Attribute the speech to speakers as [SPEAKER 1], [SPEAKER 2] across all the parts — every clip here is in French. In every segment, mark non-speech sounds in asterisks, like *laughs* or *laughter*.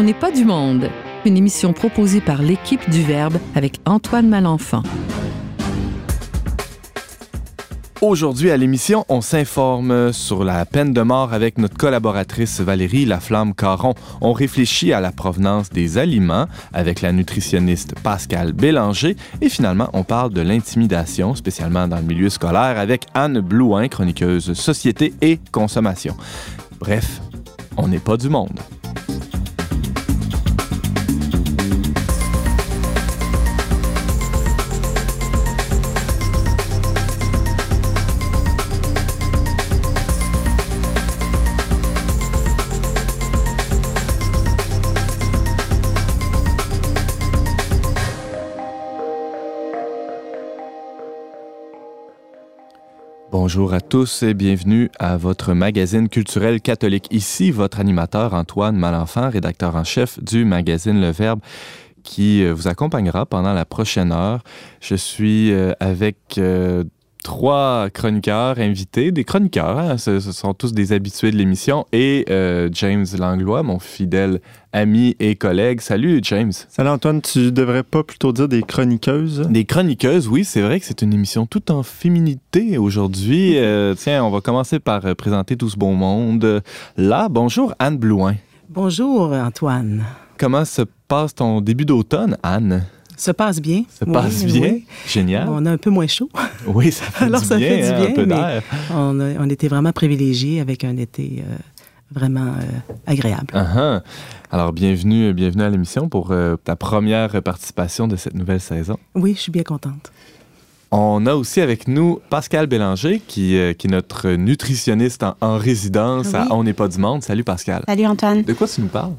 [SPEAKER 1] On n'est pas du monde. Une émission proposée par l'équipe du Verbe avec Antoine Malenfant.
[SPEAKER 2] Aujourd'hui à l'émission, on s'informe sur la peine de mort avec notre collaboratrice Valérie Laflamme-Caron. On réfléchit à la provenance des aliments avec la nutritionniste Pascal Bélanger et finalement, on parle de l'intimidation, spécialement dans le milieu scolaire, avec Anne Blouin, chroniqueuse société et consommation. Bref, on n'est pas du monde. Bonjour à tous et bienvenue à votre magazine culturel catholique. Ici, votre animateur Antoine Malenfant, rédacteur en chef du magazine Le Verbe qui euh, vous accompagnera pendant la prochaine heure. Je suis euh, avec euh, trois chroniqueurs invités, des chroniqueurs, hein, ce, sont tous des habitués de l'émission, et James Langlois, mon fidèle ami et collègue. Salut James.
[SPEAKER 3] Salut Antoine, tu devrais pas plutôt dire des chroniqueuses?
[SPEAKER 2] Des chroniqueuses, oui, c'est vrai que c'est une émission tout en féminité aujourd'hui. *laughs* tiens, on va commencer par présenter tout ce bon monde. Là, bonjour Anne Blouin.
[SPEAKER 4] Bonjour Antoine.
[SPEAKER 2] Comment se passe ton début d'automne, Anne?
[SPEAKER 4] Se passe bien.
[SPEAKER 2] Se passe bien. Génial.
[SPEAKER 4] On a un peu moins chaud.
[SPEAKER 2] Oui, ça *laughs* fait
[SPEAKER 4] Alors,
[SPEAKER 2] du
[SPEAKER 4] ça
[SPEAKER 2] bien,
[SPEAKER 4] fait du
[SPEAKER 2] hein,
[SPEAKER 4] bien,
[SPEAKER 2] un peu d'air.
[SPEAKER 4] On, a- on était vraiment privilégiés avec un été euh, vraiment euh, agréable.
[SPEAKER 2] Uh-huh. Alors, bienvenue, bienvenue à l'émission pour euh, ta première participation de cette nouvelle saison.
[SPEAKER 4] Oui, je suis bien contente.
[SPEAKER 2] On a aussi avec nous Pascal Bélanger, qui, euh, qui est notre nutritionniste en, en résidence
[SPEAKER 5] Ah
[SPEAKER 2] à
[SPEAKER 5] oui.
[SPEAKER 2] On n'est pas du monde. Salut Pascal.
[SPEAKER 5] Salut Antoine.
[SPEAKER 2] De quoi tu nous parles?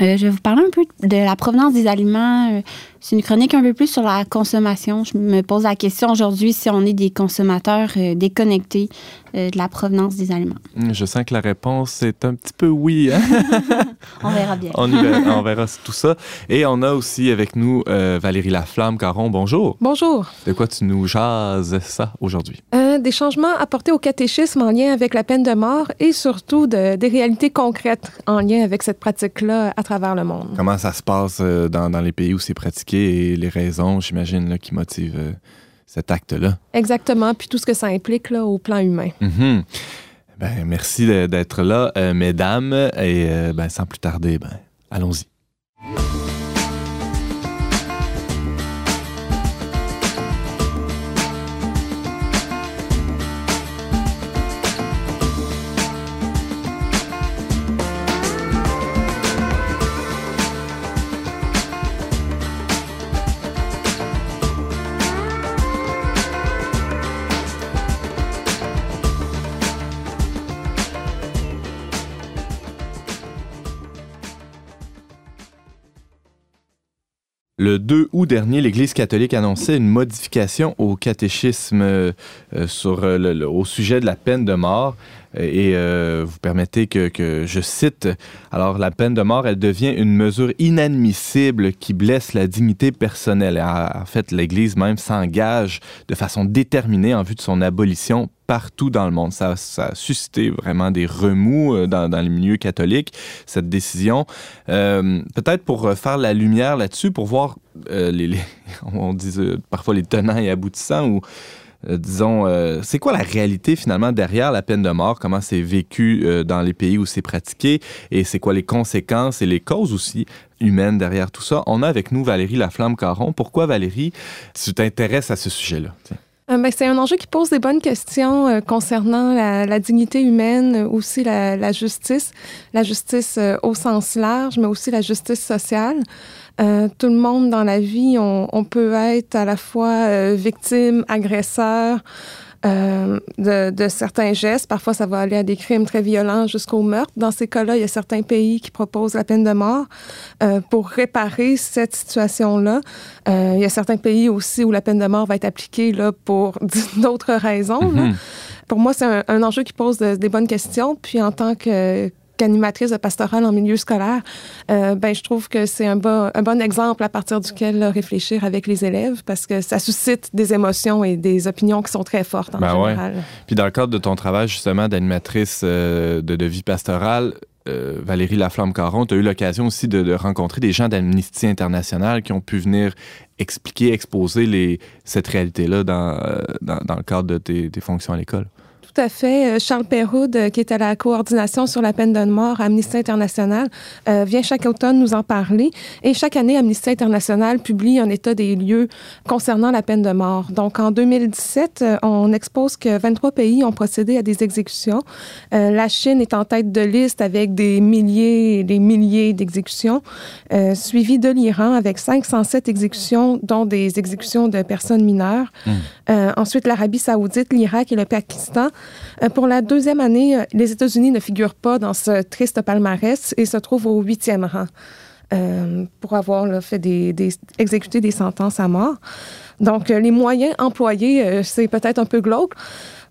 [SPEAKER 5] Euh, je vais vous parler un peu de la provenance des aliments. C'est une chronique un peu plus sur la consommation. Je me pose la question aujourd'hui si on est des consommateurs euh, déconnectés euh, de la provenance des aliments.
[SPEAKER 2] Hum, Je sens que la réponse est un petit peu oui. hein? *laughs*
[SPEAKER 5] On verra bien.
[SPEAKER 2] on, y verra, *laughs* on verra tout ça. Et on a aussi avec nous euh, Valérie Laflamme Caron. Bonjour.
[SPEAKER 6] Bonjour.
[SPEAKER 2] De quoi tu nous jases ça aujourd'hui?
[SPEAKER 6] Euh, des changements apportés au catéchisme en lien avec la peine de mort et surtout de- des réalités concrètes en lien avec cette pratique-là à travers le monde.
[SPEAKER 2] Comment ça se passe dans, dans les pays où c'est pratiqué? Et les raisons, j'imagine, qui motivent euh, cet acte-là?
[SPEAKER 6] Exactement, puis tout ce que ça implique là, au plan humain.
[SPEAKER 2] Mhm. Ben, merci d'être là, euh, mesdames. Et euh, ben, sans plus tarder, ben, allons-y. Le 2 août dernier, l'Église catholique annonçait une modification au catéchisme euh, euh, sur, euh, au sujet de la peine de mort. Et vous permettez que, je cite, alors la peine de mort, elle devient une mesure inadmissible qui blesse la dignité personnelle. En, en fait, l'Église même s'engage de façon déterminée en vue de son abolition partout dans le monde. Ça, a suscité vraiment des remous euh, dans, les milieux catholiques, cette décision. Euh, Peut-être pour euh, faire la lumière là-dessus, pour voir les, *laughs* on dit parfois les tenants et aboutissants ou disons, c'est quoi la réalité finalement derrière la peine de mort? Comment c'est vécu dans les pays où c'est pratiqué? Et c'est quoi les conséquences et les causes aussi humaines derrière tout ça? On a avec nous Valérie Laflamme-Caron. Pourquoi, Valérie, tu t'intéresses à ce sujet-là?
[SPEAKER 6] Euh, ben, c'est un enjeu qui pose des bonnes questions euh, concernant la, dignité humaine, aussi la, justice, la justice euh, au sens large, mais aussi la justice sociale. Tout le monde dans la vie, on, peut être à la fois victime, agresseur euh, de, de certains gestes. Parfois, ça va aller à des crimes très violents jusqu'au meurtre. Dans ces cas-là, il y a certains pays qui proposent la peine de mort euh, pour réparer cette situation-là. Euh, il y a certains pays aussi où la peine de mort va être appliquée là, pour *laughs* d'autres raisons. là.
[SPEAKER 2] Mhm.
[SPEAKER 6] Pour moi, c'est un, un enjeu qui pose de- des bonnes questions. Puis en tant que qu'animatrice de pastorale en milieu scolaire, euh, ben, je trouve que c'est un, bon- un bon exemple à partir duquel là, réfléchir avec les élèves parce que ça suscite des émotions et des opinions qui sont très fortes en
[SPEAKER 2] Ben ouais.
[SPEAKER 6] général.
[SPEAKER 2] Puis dans le cadre de ton travail justement d'animatrice euh, de, de vie pastorale, Valérie Laflamme-Caron, tu as eu l'occasion aussi de, rencontrer des gens d'Amnesty International qui ont pu venir expliquer, exposer les, cette réalité-là dans, dans, le cadre de tes fonctions à l'école
[SPEAKER 6] tout à fait. Euh, Charles Perraud, qui est à la coordination sur la peine de mort à Amnesty International, euh, vient chaque automne nous en parler. Et chaque année, Amnesty International publie un état des lieux concernant la peine de mort. Donc, en 2017, euh, on expose que 23 pays ont procédé à des exécutions. la Chine est en tête de liste avec des milliers et des milliers d'exécutions, suivi de l'Iran avec 507 exécutions, dont des exécutions de personnes mineures. Mmh. ensuite, l'Arabie saoudite, l'Irak et le Pakistan euh, pour la deuxième année, euh, les États-Unis ne figurent pas dans ce triste palmarès et se trouvent au huitième rang euh, pour avoir fait des, exécuté des sentences à mort. Donc, les moyens employés, c'est peut-être un peu glauque.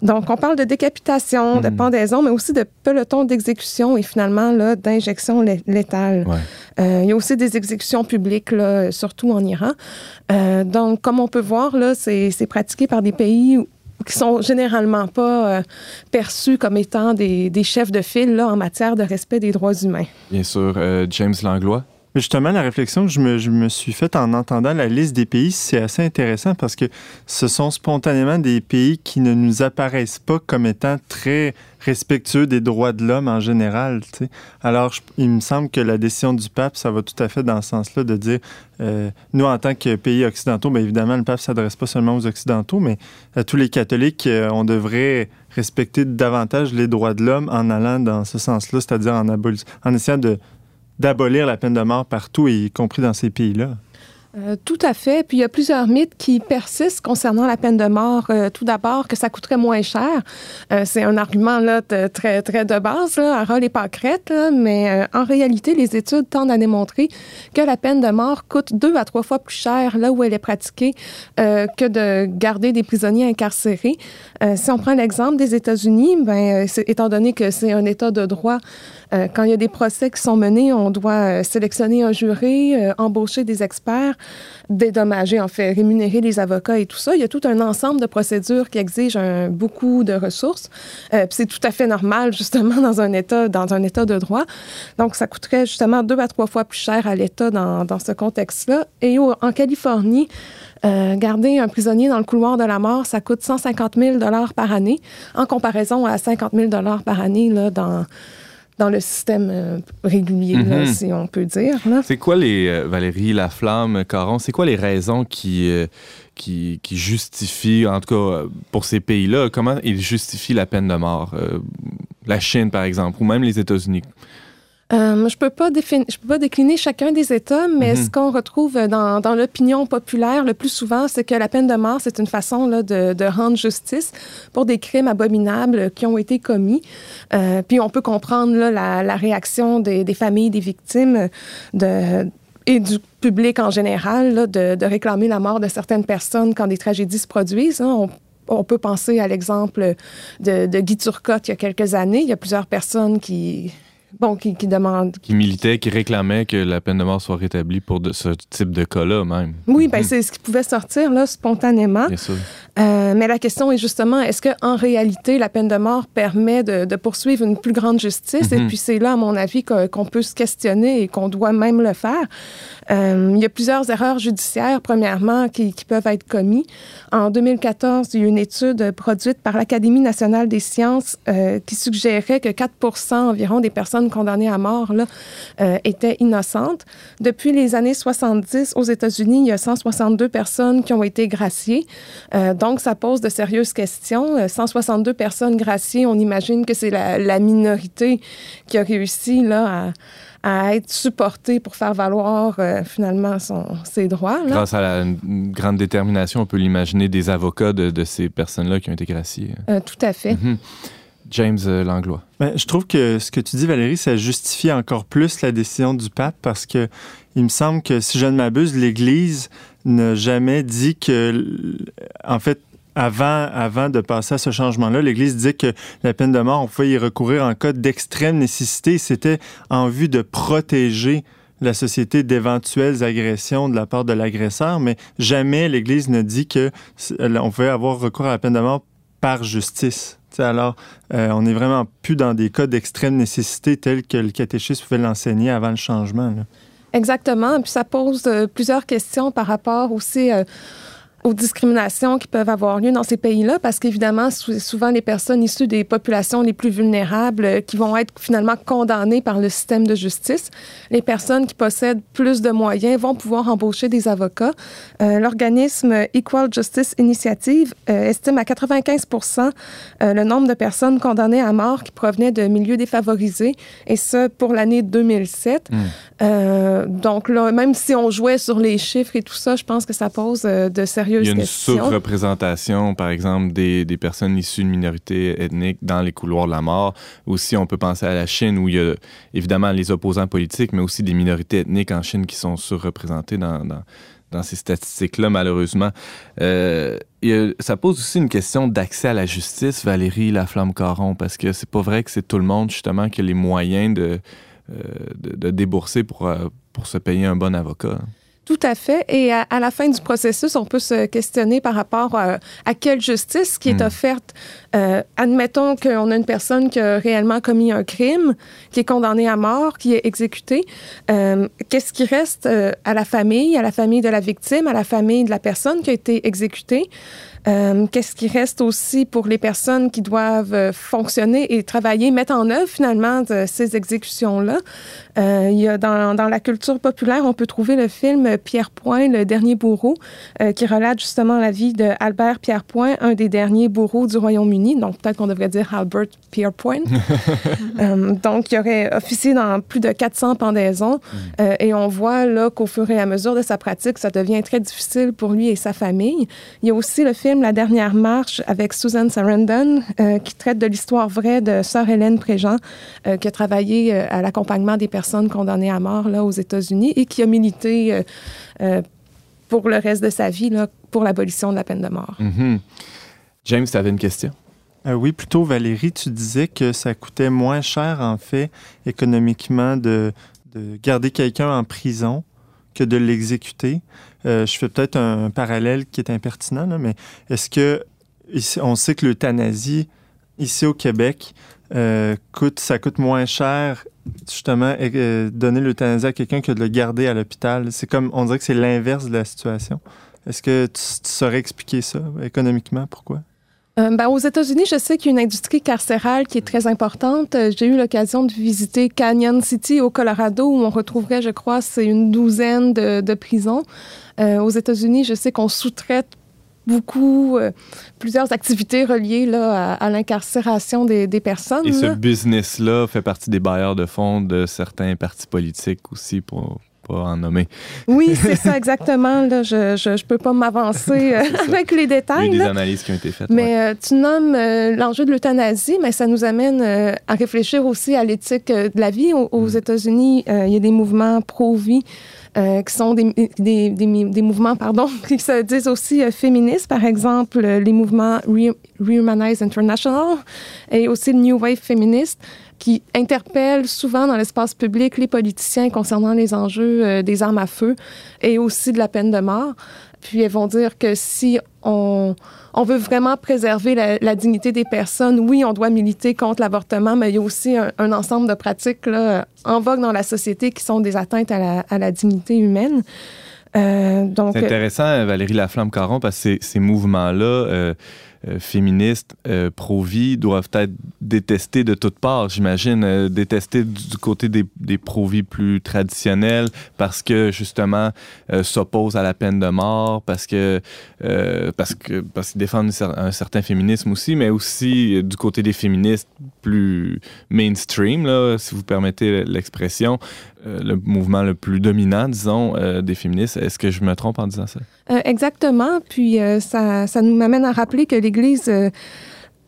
[SPEAKER 6] Donc, on parle de décapitation, de hmm. pendaison, mais aussi de peloton d'exécution et finalement d'injection létale. il y a aussi des exécutions publiques, là, surtout en Iran. donc, comme on peut voir, là, c'est pratiqué par des pays qui sont généralement pas euh, perçus comme étant des, chefs de file en matière de respect des droits humains.
[SPEAKER 2] Bien sûr. Euh, James Langlois?
[SPEAKER 3] Justement, la réflexion que je me, suis faite en entendant la liste des pays, c'est assez intéressant parce que ce sont spontanément des pays qui ne nous apparaissent pas comme étant très respectueux des droits de l'homme en général. Alors, il me semble que la décision du pape, ça va tout à fait dans ce sens-là de dire, euh, nous, en tant que pays occidentaux, bien évidemment, le pape s'adresse pas seulement aux occidentaux, mais à tous les catholiques, euh, on devrait respecter davantage les droits de l'homme en allant dans ce sens-là, c'est-à-dire en, en essayant de d'abolir la peine de mort partout, y compris dans ces pays-là.
[SPEAKER 6] Euh, tout à fait. Puis il y a plusieurs mythes qui persistent concernant la peine de mort. Euh, tout d'abord, que ça coûterait moins cher. Euh, c'est un argument là, très, très de base, là, à rôle et pâquerette, mais en réalité, les études tendent à démontrer que la peine de mort coûte deux à trois fois plus cher là où elle est pratiquée que de garder des prisonniers incarcérés. si on prend l'exemple des États-Unis, ben, étant donné que c'est un État de droit, quand il y a des procès qui sont menés, on doit sélectionner un jury, embaucher des experts, dédommager, en fait, rémunérer les avocats et tout ça. Il y a tout un ensemble de procédures qui exigent beaucoup de ressources. Euh, c'est tout à fait normal, justement, dans un État, dans un État de droit. Donc, ça coûterait justement deux à trois fois plus cher à l'État dans, dans ce contexte-là. Et en Californie, euh, garder un prisonnier dans le couloir de la mort, ça coûte 150 000 par année, en comparaison à 50 000 par année là, dans dans le système euh, régulier, mhm. si on peut dire.
[SPEAKER 2] C'est quoi les, euh, Valérie Laflamme, Caron, c'est quoi les raisons qui, euh, qui, qui, justifient, en tout cas pour ces pays-là, comment ils justifient la peine de mort? la Chine, par exemple, ou même les États-Unis?
[SPEAKER 6] Euh, je ne peux, pas je peux pas décliner chacun des États, mais mhm. ce qu'on retrouve dans, dans l'opinion populaire le plus souvent, c'est que la peine de mort, c'est une façon là, de, de, rendre justice pour des crimes abominables qui ont été commis. Euh, puis on peut comprendre là, la, la, réaction des, des, familles des victimes de, et du public en général là, de, de, réclamer la mort de certaines personnes quand des tragédies se produisent. Hein. On, on peut penser à l'exemple de, de Guy Turcotte il y a quelques années. Il y a plusieurs personnes qui bon, qui, qui demande.
[SPEAKER 2] Qui militait, qui réclamait que la peine de mort soit rétablie pour de, ce type de cas-là même.
[SPEAKER 6] Oui, ben, mhm. c'est ce qui pouvait sortir là, spontanément. Bien sûr. Euh, mais la question est justement, est-ce qu'en réalité, la peine de mort permet de, poursuivre une plus grande justice? Et mhm. puis c'est là, à mon avis, qu'on peut se questionner et qu'on doit même le faire. Euh, il y a plusieurs erreurs judiciaires, premièrement, qui, peuvent être commises. En 2014, il y a eu une étude produite par l'Académie nationale des sciences euh, qui suggérait que 4% environ des personnes condamnées à mort là, étaient innocentes. Depuis les années 70, aux États-Unis, il y a 162 personnes qui ont été graciées. Donc, ça pose de sérieuses questions. 162 euh, personnes graciées, on imagine que c'est la, minorité qui a réussi là, à, être supportée pour faire valoir euh, finalement son, ses droits.
[SPEAKER 2] Grâce à la grande détermination, on peut l'imaginer des avocats de, ces personnes-là qui ont été graciées.
[SPEAKER 6] Euh, tout à fait. Mhm.
[SPEAKER 2] James Langlois.
[SPEAKER 3] Ben, je trouve que ce que tu dis, Valérie, ça justifie encore plus la décision du pape parce que il me semble que, si je ne m'abuse, l'Église n'a jamais dit que, en fait, avant, avant de passer à ce changement-là, l'Église disait que la peine de mort, on pouvait y recourir en cas d'extrême nécessité. C'était en vue de protéger la société d'éventuelles agressions de la part de l'agresseur, mais jamais l'Église ne dit que on pouvait avoir recours à la peine de mort par justice. alors, on n'est vraiment plus dans des cas d'extrême nécessité tels que le catéchisme pouvait l'enseigner avant le changement.
[SPEAKER 6] Exactement. Puis ça pose plusieurs questions par rapport aussi aux discriminations qui peuvent avoir lieu dans ces pays-là, parce qu'évidemment, souvent les personnes issues des populations les plus vulnérables euh, qui vont être finalement condamnées par le système de justice. Les personnes qui possèdent plus de moyens vont pouvoir embaucher des avocats. Euh, L'organisme Equal Justice Initiative euh, estime à 95 euh, le nombre de personnes condamnées à mort qui provenaient de milieux défavorisés, et ce pour l'année 2007. Hmm. Donc là, même si on jouait sur les chiffres et tout ça, je pense que ça pose de sérieux
[SPEAKER 2] il y a une surreprésentation, par exemple, des, des, personnes issues de minorités ethniques dans les couloirs de la mort. Aussi, on peut penser à la Chine, où il y a évidemment les opposants politiques, mais aussi des minorités ethniques en Chine qui sont surreprésentées dans, dans, dans ces statistiques-là, malheureusement. Euh, ça pose aussi une question d'accès à la justice, Valérie Laflamme-Caron, parce que c'est pas vrai que c'est tout le monde, justement, qui a les moyens de, euh, de, de, débourser pour, euh, pour se payer un bon avocat.
[SPEAKER 6] Tout à fait. Et à, la fin du processus, on peut se questionner par rapport à, quelle justice qui est hmm. offerte. Euh, admettons qu'on a une personne qui a réellement commis un crime, qui est condamnée à mort, qui est exécutée. Euh, qu'est-ce qui reste euh, à la famille, à la famille de la victime, à la famille de la personne qui a été exécutée? Euh, qu'est-ce qui reste aussi pour les personnes qui doivent euh, fonctionner et travailler, mettre en œuvre finalement de ces exécutions-là? Euh, il y a dans, dans, la culture populaire, on peut trouver le film Pierre Point, le dernier bourreau, qui relate justement la vie de Albert Pierre Point, un des derniers bourreaux du Royaume-Uni. Donc peut-être qu'on devrait dire Albert Pierre Point. *laughs* donc il aurait officié dans plus de 400 pendaisons mm. et on voit là qu'au fur et à mesure de sa pratique, ça devient très difficile pour lui et sa famille. Il y a aussi le film la dernière marche avec Susan Sarandon, euh, qui traite de l'histoire vraie de sœur Hélène Préjean, euh, qui a travaillé euh, à l'accompagnement des personnes condamnées à mort là, aux États-Unis et qui a milité pour le reste de sa vie là, pour l'abolition de la peine de mort.
[SPEAKER 2] Mm-hmm. James, tu avais une question?
[SPEAKER 3] oui, plutôt Valérie, tu disais que ça coûtait moins cher, en fait, économiquement, de, de garder quelqu'un en prison que de l'exécuter. Euh, je fais peut-être un, parallèle qui est impertinent, mais est-ce que on sait que l'euthanasie ici au Québec euh, coûte, ça coûte moins cher justement euh, donner l'euthanasie à quelqu'un que de le garder à l'hôpital? C'est comme on dirait que c'est l'inverse de la situation. Est-ce que tu saurais expliquer ça économiquement pourquoi?
[SPEAKER 6] Ben, aux États-Unis, je sais qu'il y a une industrie carcérale qui est très importante. J'ai eu l'occasion de visiter Canyon City au Colorado où on retrouverait, je crois, c'est une douzaine de, prisons. Euh, aux États-Unis, je sais qu'on sous-traite beaucoup, plusieurs activités reliées là, à, l'incarcération des, des, personnes.
[SPEAKER 2] Et ce business-là fait partie des bailleurs de fonds de certains partis politiques aussi pour, en nommer.
[SPEAKER 6] Oui, c'est *laughs* ça exactement. Là, je ne peux pas m'avancer euh, avec les détails.
[SPEAKER 2] Il y a des analyses qui ont été faites.
[SPEAKER 6] Mais euh, tu nommes euh, l'enjeu de l'euthanasie, mais ça nous amène à réfléchir aussi à l'éthique de la vie. Aux, mm. États-Unis, il y a des mouvements pro-vie. Qui sont des, des, des, mouvements pardon, *laughs* qui se disent aussi féministes, par exemple les mouvements Rehumanize International et aussi le New Wave féministe qui interpellent souvent dans l'espace public les politiciens concernant les enjeux euh, des armes à feu et aussi de la peine de mort. Puis elles vont dire que si on, on veut vraiment préserver la, dignité des personnes, oui, on doit militer contre l'avortement, mais il y a aussi un, ensemble de pratiques là, en vogue dans la société qui sont des atteintes à la, à la dignité humaine.
[SPEAKER 2] Euh, donc, c'est intéressant, Valérie Laflamme-Caron, parce que ces, ces mouvements-là... Euh, euh, féministes euh, pro-vie doivent être détestés de toutes parts, j'imagine, euh, détestés du, côté des, des pro-vie plus traditionnels parce que justement s'opposent à la peine de mort, parce que parce que parce qu'ils défendent un certain féminisme aussi, mais aussi du côté des féministes plus mainstream, si vous permettez l'expression, le mouvement le plus dominant, disons, des féministes. Est-ce que je me trompe en disant ça?
[SPEAKER 6] exactement. Puis ça, ça nous amène à rappeler que les l'Église euh,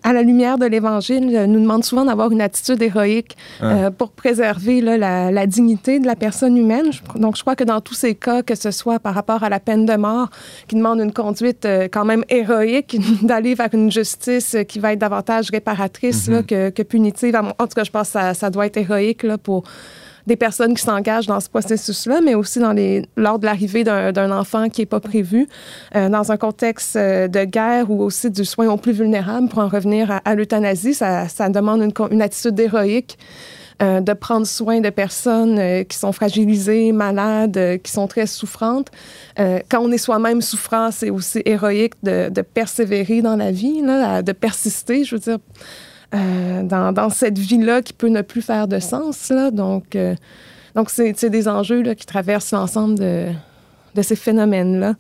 [SPEAKER 6] à la lumière de l'Évangile, euh, nous demande souvent d'avoir une attitude héroïque euh, pour préserver la, dignité de la personne humaine. Donc, je crois que dans tous ces cas, que ce soit par rapport à la peine de mort, qui demande une conduite quand même héroïque, *laughs* d'aller vers une justice qui va être davantage réparatrice mm-hmm. que, punitive. En tout cas, je pense que ça, ça doit être héroïque là, pour des personnes qui s'engagent dans ce processus-là, mais aussi lors de l'arrivée d'un enfant qui n'est pas prévu, euh, dans un contexte euh, de guerre ou aussi du soin aux plus vulnérables, pour en revenir à, l'euthanasie, ça, demande une, attitude héroïque. Euh, de prendre soin de personnes qui sont fragilisées, malades, qui sont très souffrantes. quand on est soi-même souffrant, c'est aussi héroïque de, persévérer dans la vie, de persister, je veux dire, dans, dans, cette vie-là qui peut ne plus faire de sens. Là. Donc, donc c'est des enjeux là, qui traversent l'ensemble de, de ces phénomènes-là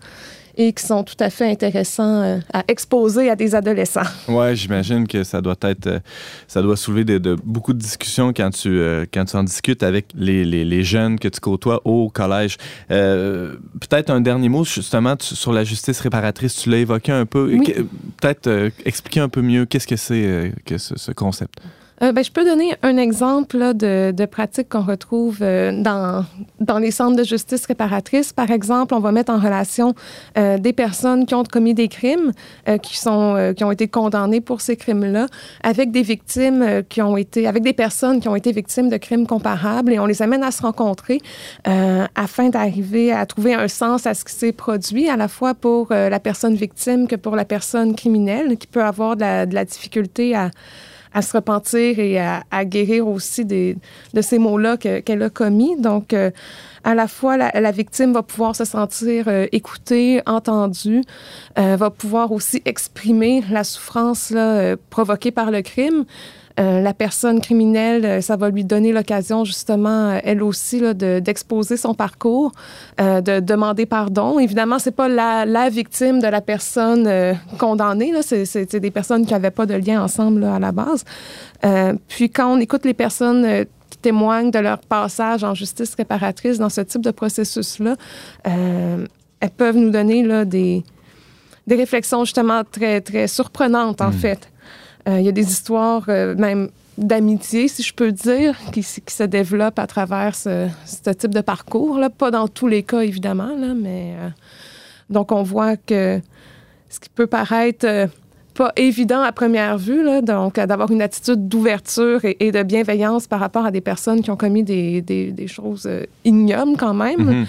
[SPEAKER 6] et qui sont tout à fait intéressants euh, à exposer à des adolescents.
[SPEAKER 2] Ouais, j'imagine que ça doit être, euh, ça doit soulever de, beaucoup de discussions quand tu, euh, quand tu en discutes avec les, les, les, jeunes que tu côtoies au collège. Peut-être un dernier mot justement sur la justice réparatrice. Tu l'as évoqué un peu. Peut-être expliquer un peu mieux qu'est-ce que c'est que ce concept.
[SPEAKER 6] Euh, ben, je peux donner un exemple de, de pratiques qu'on retrouve euh, dans, dans les centres de justice réparatrice. Par exemple, on va mettre en relation euh, des personnes qui ont commis des crimes, qui, sont, qui ont été condamnées pour ces crimes-là, avec des victimes qui ont été, avec des personnes qui ont été victimes de crimes comparables, et on les amène à se rencontrer afin d'arriver à trouver un sens à ce qui s'est produit, à la fois pour la personne victime que pour la personne criminelle, qui peut avoir de la difficulté à à se repentir et à, guérir aussi des, de ces mots-là qu'elle a commis. Donc, euh, à la fois, la, victime va pouvoir se sentir euh, écoutée, entendue, euh, va pouvoir aussi exprimer la souffrance là, provoquée par le crime. Euh, la personne criminelle, euh, ça va lui donner l'occasion justement, euh, elle aussi, d'exposer son parcours, de demander pardon. Évidemment, c'est pas la, la, victime de la personne condamnée, c'est des personnes qui n'avaient pas de lien ensemble à la base. puis quand on écoute les personnes qui témoignent de leur passage en justice réparatrice dans ce type de processus-là, elles peuvent nous donner là, des, des réflexions justement très, très surprenantes, en hmm. fait. Euh, il y a des histoires euh, même d'amitié, si je peux dire, qui, qui, se développent à travers ce, ce, type de parcours. Là. Pas dans tous les cas, évidemment, là, mais euh, donc on voit que ce qui peut paraître pas évident à première vue, là, donc d'avoir une attitude d'ouverture et, de bienveillance par rapport à des personnes qui ont commis des, des, des choses ignobles quand même,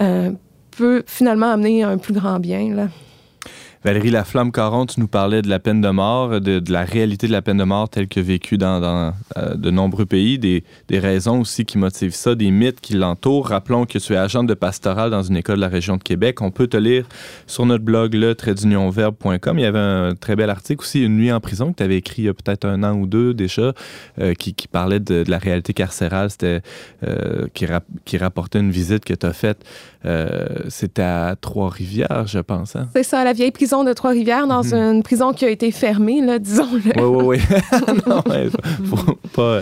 [SPEAKER 6] mm-hmm. peut finalement amener un plus grand bien. Là.
[SPEAKER 2] Valérie Laflamme-Caron, tu nous parlais de la peine de mort, de, la réalité de la peine de mort telle que vécue dans, euh, de nombreux pays, des, raisons aussi qui motivent ça, des mythes qui l'entourent. Rappelons que tu es agent de pastoral dans une école de la région de Québec. On peut te lire sur notre blog le Il y avait un très bel article aussi, Une nuit en prison, que tu avais écrit il y a peut-être un an ou deux déjà, euh, qui, parlait de, la réalité carcérale, c'était euh, qui, rapportait une visite que tu as faite. C'était à Trois-Rivières, je pense. Hein?
[SPEAKER 6] C'est ça, la vieille prison de Trois-Rivières, dans mhm. une prison qui a été fermée, là, disons-le.
[SPEAKER 2] Oui, oui, oui. *laughs* *laughs* non, faut pas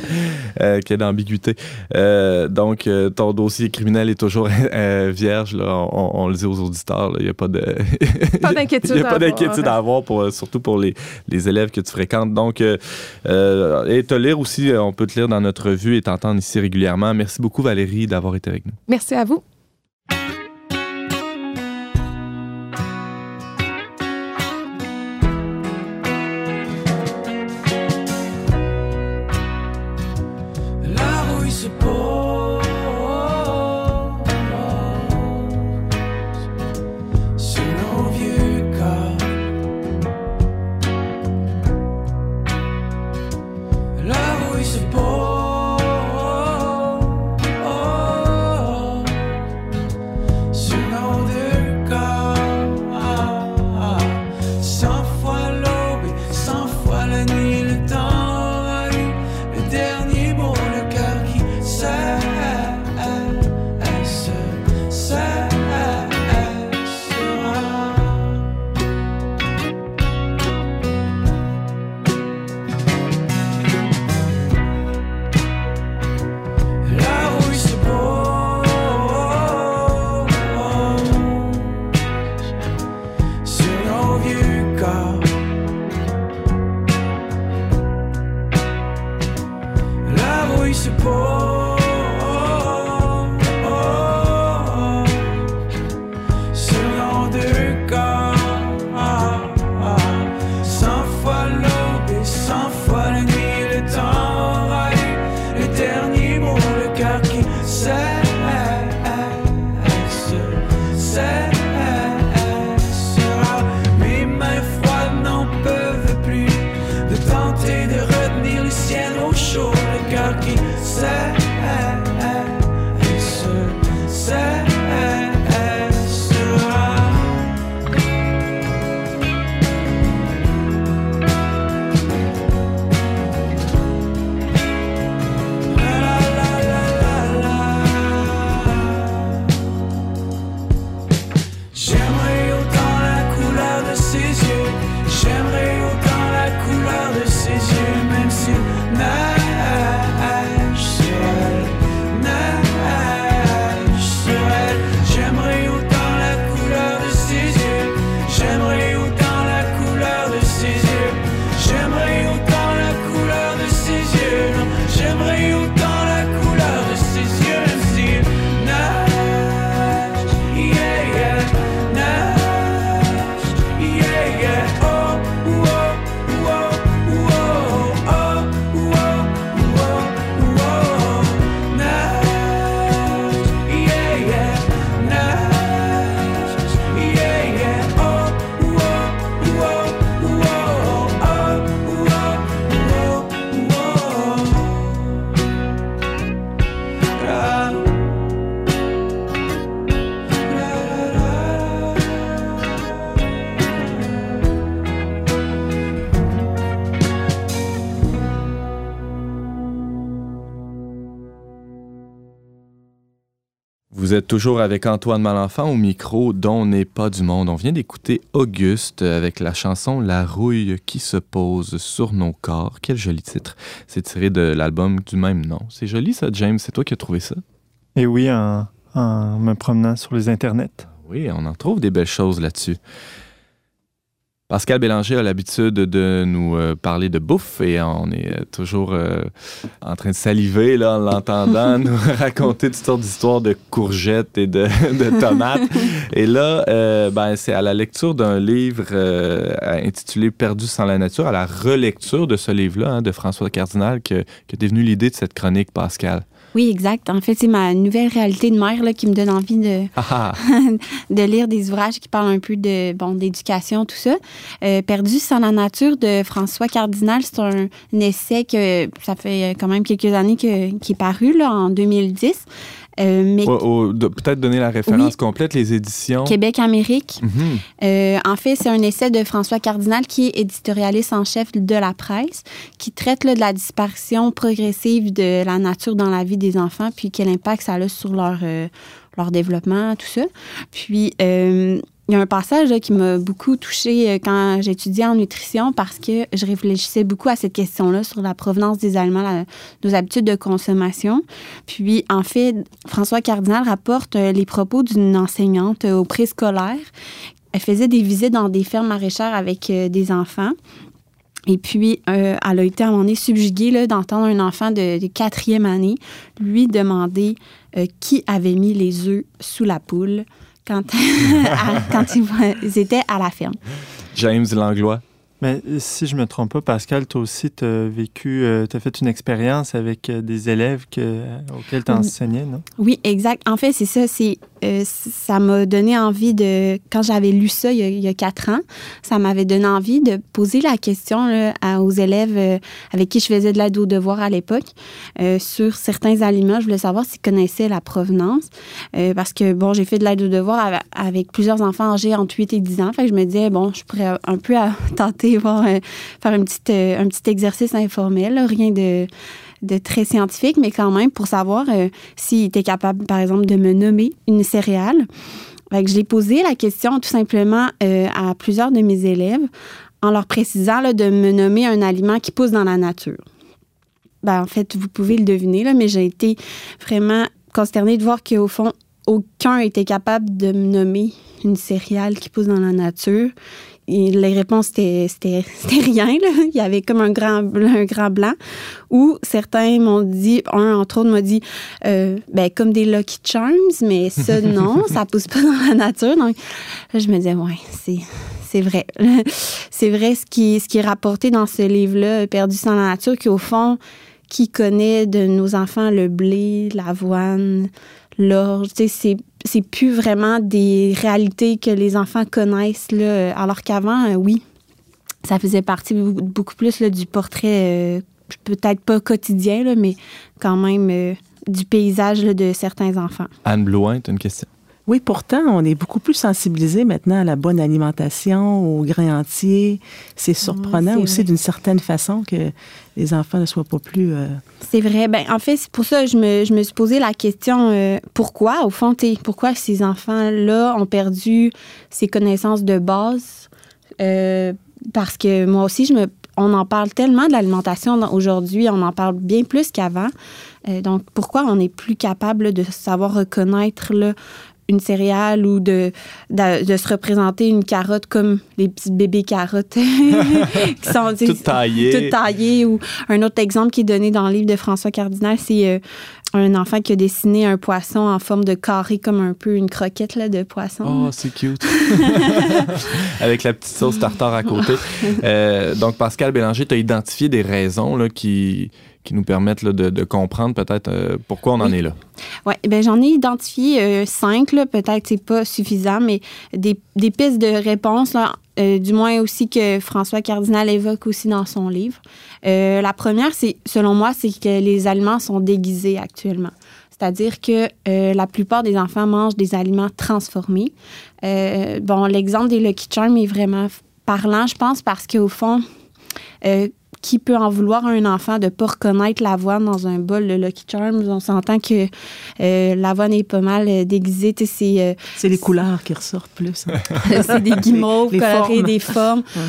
[SPEAKER 2] euh, qu'il y ait d'ambiguïté. Euh, donc, euh, ton dossier criminel est toujours vierge. Là. On, le dit aux auditeurs. Il n'y a pas de... *laughs*
[SPEAKER 6] pas d'inquiétude
[SPEAKER 2] Il n'y a pas d'inquiétude à avoir, pour, surtout pour les, les, élèves que tu fréquentes. Donc, et te lire aussi, on peut te lire dans notre revue et t'entendre ici régulièrement. Merci beaucoup, Valérie, d'avoir été avec nous.
[SPEAKER 6] Merci à vous.
[SPEAKER 2] réu êtes toujours avec Antoine Malenfant au micro dont n'est pas du monde. On vient d'écouter Auguste avec la chanson La rouille qui se pose sur nos corps. Quel joli titre. C'est tiré de l'album du même nom. C'est joli ça, James. C'est toi qui as trouvé ça?
[SPEAKER 3] Et oui, en, en me promenant sur les internets.
[SPEAKER 2] Oui, on en trouve des belles choses là-dessus. Pascal Bélanger a l'habitude de nous euh, parler de bouffe et on est euh, toujours euh, en train de saliver là, en l'entendant, *laughs* nous raconter toutes sortes d'histoires de courgettes et de, *laughs* de tomates. et là, euh, ben, c'est à la lecture d'un livre euh, intitulé Perdu sans la nature, à la relecture de ce livre-là hein, de François Cardinal que, que t'es venu l'idée de cette chronique, Pascal.
[SPEAKER 5] Oui, exact. En fait, c'est ma nouvelle réalité de mère là, qui me donne envie de,
[SPEAKER 2] Ah, ah. *laughs*
[SPEAKER 5] de lire des ouvrages qui parlent un peu de bon d'éducation, tout ça. Euh, Perdu sans la nature de François Cardinal, c'est un, un essai que ça fait quand même quelques années que, qui est paru là, en 2010. Euh, mais
[SPEAKER 2] Peut-être donner la référence complète, les éditions.
[SPEAKER 5] Québec-Amérique.
[SPEAKER 2] Mhm.
[SPEAKER 5] Euh, en fait, c'est un essai de François Cardinal, qui est éditorialiste en chef de la presse, qui traite là, de la disparition progressive de la nature dans la vie des enfants, puis quel impact ça a sur leur, euh, leur développement, tout ça. Puis, il y a un passage qui m'a beaucoup touchée euh, quand j'étudiais en nutrition parce que je réfléchissais beaucoup à cette question-là sur la provenance des aliments, nos habitudes de consommation. Puis, en fait, François Cardinal rapporte euh, les propos d'une enseignante euh, au préscolaire. Elle faisait des visites dans des fermes maraîchères avec des enfants. Et puis, elle a été à un moment donné subjuguée d'entendre un enfant de, quatrième année lui demander qui avait mis les œufs sous la poule quand, *laughs* *laughs* à- quand ils, étaient à la ferme.
[SPEAKER 2] James Langlois.
[SPEAKER 3] Mais euh, si je me trompe pas, Pascal, toi aussi, tu as vécu, tu as fait une expérience avec euh, des élèves que, euh, auxquels tu enseignais, non?
[SPEAKER 5] Oui, exact. En fait, c'est ça. C'est euh, ça m'a donné envie de quand j'avais lu ça il y a, quatre ans, ça m'avait donné envie de poser la question à- aux élèves euh, avec qui je faisais de l'aide aux devoirs à l'époque euh, sur certains aliments. Je voulais savoir s'ils connaissaient la provenance parce que bon, j'ai fait de l'aide aux devoirs avec, plusieurs enfants âgés entre 8 et 10 ans. Fait que je me disais bon, je pourrais un peu euh, *laughs* tenter voir faire un petit exercice informel, rien de de très scientifique, mais quand même pour savoir euh, s'il était capable, par exemple, de me nommer une céréale. Fait que je l'ai posé la question tout simplement euh, à plusieurs de mes élèves en leur précisant de me nommer un aliment qui pousse dans la nature. Ben, en fait, vous pouvez le deviner, mais j'ai été vraiment consternée de voir qu'au fond, aucun était capable de me nommer une céréale qui pousse dans la nature. Et les réponses, *laughs* c'était rien. Là. Il y avait comme un grand, un grand blanc. Ou certains m'ont dit, un entre autres m'a dit, euh, ben, comme des Lucky Charms, mais ça, *laughs* non, ça pousse pas dans la nature. Donc, là, je me disais, ouais, c'est. C'est vrai. *laughs* C'est vrai ce qui, ce qui est rapporté dans ce livre-là, Perdu sans la nature, qu'au fond, qui connaît de nos enfants le blé, l'avoine, l'orge, tu sais, c'est c'est plus vraiment des réalités que les enfants connaissent, là, alors qu'avant, euh, oui, ça faisait partie beaucoup, plus du portrait, euh, peut-être pas quotidien, mais quand même euh, du paysage de certains enfants.
[SPEAKER 2] Anne Blouin, tu as une question?
[SPEAKER 4] Oui, pourtant, on est beaucoup plus sensibilisé maintenant à la bonne alimentation, aux grains entiers. C'est surprenant aussi d'une certaine façon que les enfants ne soient pas plus... euh,
[SPEAKER 5] C'est vrai. Ben, en fait, c'est pour ça que je me, je me suis posé la question euh, pourquoi, au fond, pourquoi ces enfants-là ont perdu ces connaissances de base? Euh, parce que moi aussi, je me, on en parle tellement de l'alimentation aujourd'hui, on en parle bien plus qu'avant. Euh, donc, pourquoi on n'est plus capable de savoir reconnaître là, une céréale ou de, de, de se représenter une carotte comme les petits bébés carottes *laughs* qui sont tu sais,
[SPEAKER 2] Tout taillé.
[SPEAKER 5] tout taillé. Ou un autre exemple qui est donné dans le livre de François Cardinal, c'est euh, un enfant qui a dessiné un poisson en forme de carré, comme un peu une croquette là, de poisson.
[SPEAKER 2] Oh, c'est cute. *laughs* Avec la petite sauce tartare à côté. *laughs* Euh, donc, Pascal Bélanger, tu as identifié des raisons là, qui, qui nous permettent là, de, de comprendre peut-être euh, pourquoi on en
[SPEAKER 5] Oui.
[SPEAKER 2] est là.
[SPEAKER 5] Oui, ben j'en ai identifié euh, cinq, peut-être c'est pas suffisant, mais des, des pistes de réponse, là, euh, du moins aussi que François Cardinal évoque aussi dans son livre. Euh, la première, c'est, selon moi, c'est que les aliments sont déguisés actuellement. C'est-à-dire que euh, la plupart des enfants mangent des aliments transformés. Euh, bon, l'exemple des Lucky Charms est vraiment parlant, je pense, parce qu'au fond, euh, qui peut en vouloir à un enfant de ne pas reconnaître l'avoine dans un bol de Lucky Charms? On s'entend que euh, l'avoine est pas mal euh, déguisée. C'est euh,
[SPEAKER 4] C'est les couleurs qui ressortent plus. hein. *laughs*
[SPEAKER 5] c'est des guimauves
[SPEAKER 4] Les
[SPEAKER 5] colorées,
[SPEAKER 4] formes.
[SPEAKER 5] des formes. *laughs*
[SPEAKER 4] Ouais.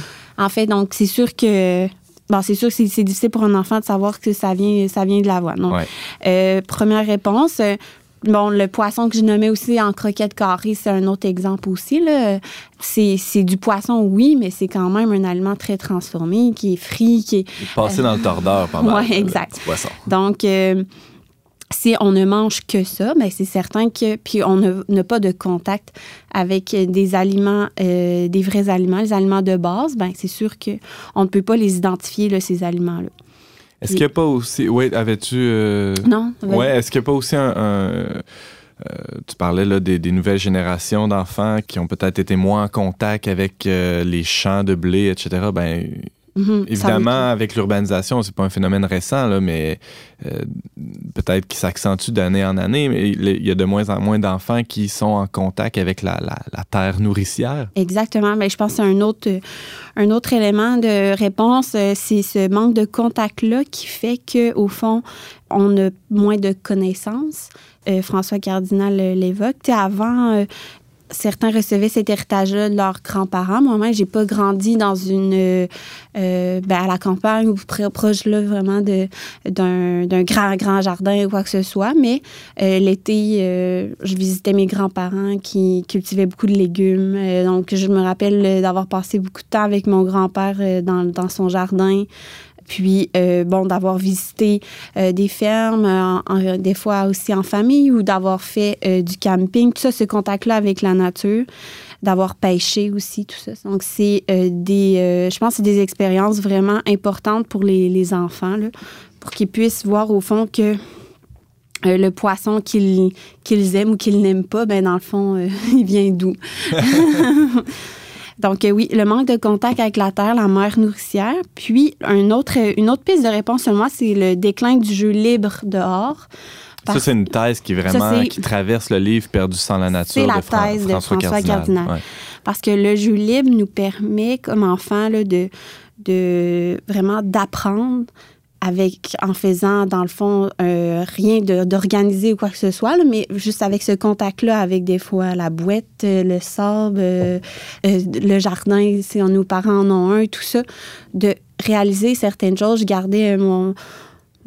[SPEAKER 5] En fait, donc, c'est sûr que. Bon, c'est sûr que c'est- c'est difficile pour un enfant de savoir que ça vient, ça vient de l'avoine. Donc,
[SPEAKER 2] Ouais.
[SPEAKER 5] euh, première réponse. Bon, le poisson que je nommais aussi en croquette carrée, c'est un autre exemple aussi. là. C'est c'est du poisson, oui, mais c'est quand même un aliment très transformé, qui est frit, qui est
[SPEAKER 2] Passer dans le tordeur pendant
[SPEAKER 5] Ouais, exact.
[SPEAKER 2] petit poisson.
[SPEAKER 5] donc, euh, si on ne mange que ça, ben c'est certain que puis on ne- n'a pas de contact avec des aliments, euh, des vrais aliments, les aliments de base, ben c'est sûr que on ne peut pas les identifier là, ces aliments-là.
[SPEAKER 2] Est-ce qu'il n'y a pas aussi. Oui, avais-tu. euh,
[SPEAKER 5] Non.
[SPEAKER 2] Ouais, est-ce qu'il n'y a pas aussi un. un, euh, tu parlais là, des, des nouvelles générations d'enfants qui ont peut-être été moins en contact avec euh, les champs de blé, etc. Ben,
[SPEAKER 5] Mhm,
[SPEAKER 2] évidemment, avec l'urbanisation, c'est pas un phénomène récent, là, mais euh, peut-être qu'il s'accentue d'année en année, mais il y a de moins en moins d'enfants qui sont en contact avec la, la- la terre nourricière.
[SPEAKER 5] Exactement. Mais je pense que un autre, un autre élément de réponse. euh, C'est ce manque de contact-là qui fait qu'au fond, on a moins de connaissances. Euh, François Cardinal l'évoque. Avant, euh, certains recevaient cet héritage-là de leurs grands-parents. Moi-même, j'ai pas grandi dans une euh, euh, ben, à la campagne ou proche là vraiment d'un grand grand jardin ou quoi que ce soit. Mais euh, l'été, euh, je visitais mes grands-parents qui cultivaient beaucoup de légumes. Donc, je me rappelle d'avoir passé beaucoup de temps avec mon grand-père dans son jardin. Puis, euh, bon, d'avoir visité euh, des fermes, euh, des fois aussi en famille, ou d'avoir fait du camping. Tout ça, ce contact-là avec la nature, d'avoir pêché aussi, tout ça. Donc, c'est des, je pense, c'est des expériences vraiment importantes pour les, enfants, pour qu'ils puissent voir au fond que le poisson qu'ils aiment ou qu'ils n'aiment pas, ben dans le fond, *laughs* il vient d'où? *laughs* Donc euh, oui, le manque de contact avec la terre, la mère nourricière. Puis un autre, une autre piste de réponse selon moi, c'est le déclin du jeu libre dehors.
[SPEAKER 2] Ça, c'est une thèse qui vraiment
[SPEAKER 5] Ça, c'est-
[SPEAKER 2] qui traverse le livre Perdu sans la nature
[SPEAKER 5] C'est la
[SPEAKER 2] de
[SPEAKER 5] thèse de
[SPEAKER 2] François,
[SPEAKER 5] François Cardinal.
[SPEAKER 2] Ouais.
[SPEAKER 5] Parce que le jeu libre nous permet, comme enfant, là, de, de vraiment d'apprendre avec en faisant dans le fond euh, rien d'organiser ou quoi que ce soit mais juste avec ce contact là avec des fois la boîte euh, le sable euh, le jardin si nos parents en ont un tout ça de réaliser certaines choses je gardais mon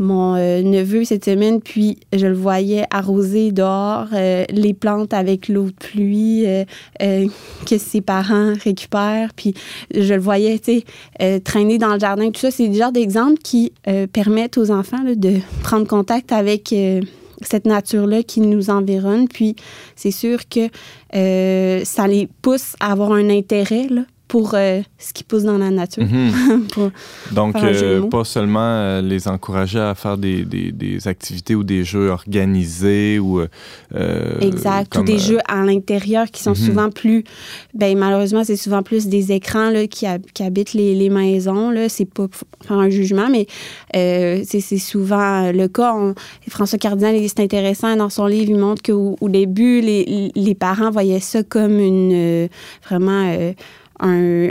[SPEAKER 5] mon euh, neveu cette semaine, puis je le voyais arroser dehors euh, les plantes avec l'eau de pluie euh, que ses parents récupèrent, puis je le voyais, traîner dans le jardin. Tout ça, c'est le genre d'exemples qui permettent aux enfants de prendre contact avec cette nature-là qui nous environne. Puis c'est sûr que ça les pousse à avoir un intérêt là, pour euh, ce qui pousse dans la nature.
[SPEAKER 2] Mhm. *laughs*
[SPEAKER 5] Pour-
[SPEAKER 2] Donc, euh, pas seulement euh, les encourager à faire des, des- des activités ou des jeux organisés ou.
[SPEAKER 5] Exact. Ou des jeux à l'intérieur qui sont
[SPEAKER 2] Mhm.
[SPEAKER 5] souvent plus. Ben, malheureusement, c'est souvent plus des écrans là, qui, hab- qui habitent les, les maisons. Là. C'est pas pour faire un jugement, mais c'est, c'est souvent le cas. On- François Cardinal, c'est intéressant dans son livre. Il montre qu'au au début, les, les parents voyaient ça comme une. vraiment un.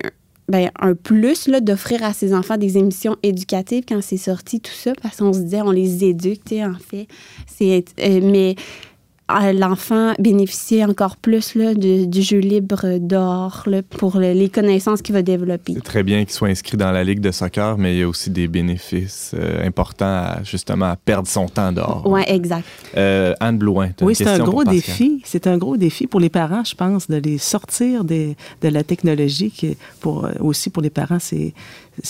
[SPEAKER 5] Ben, un plus d'offrir à ses enfants des émissions éducatives quand c'est sorti, tout ça, parce qu'on se disait, on les éduque, tu sais, en fait. C'est, euh, mais l'enfant bénéficier encore plus là, de- du jeu libre dehors là, pour le- les connaissances qu'il va développer.
[SPEAKER 2] C'est très bien qu'il soit inscrit dans la ligue de soccer, mais il y a aussi des bénéfices euh, importants à, justement à perdre son temps dehors.
[SPEAKER 5] Oui, exact.
[SPEAKER 2] Euh, Anne Blouin, t'as
[SPEAKER 4] Oui,
[SPEAKER 2] une
[SPEAKER 4] c'est un gros défi. C'est un gros défi pour les parents, je pense, de les sortir des- de la technologie. Qui, pour, euh, aussi pour les parents, c'est-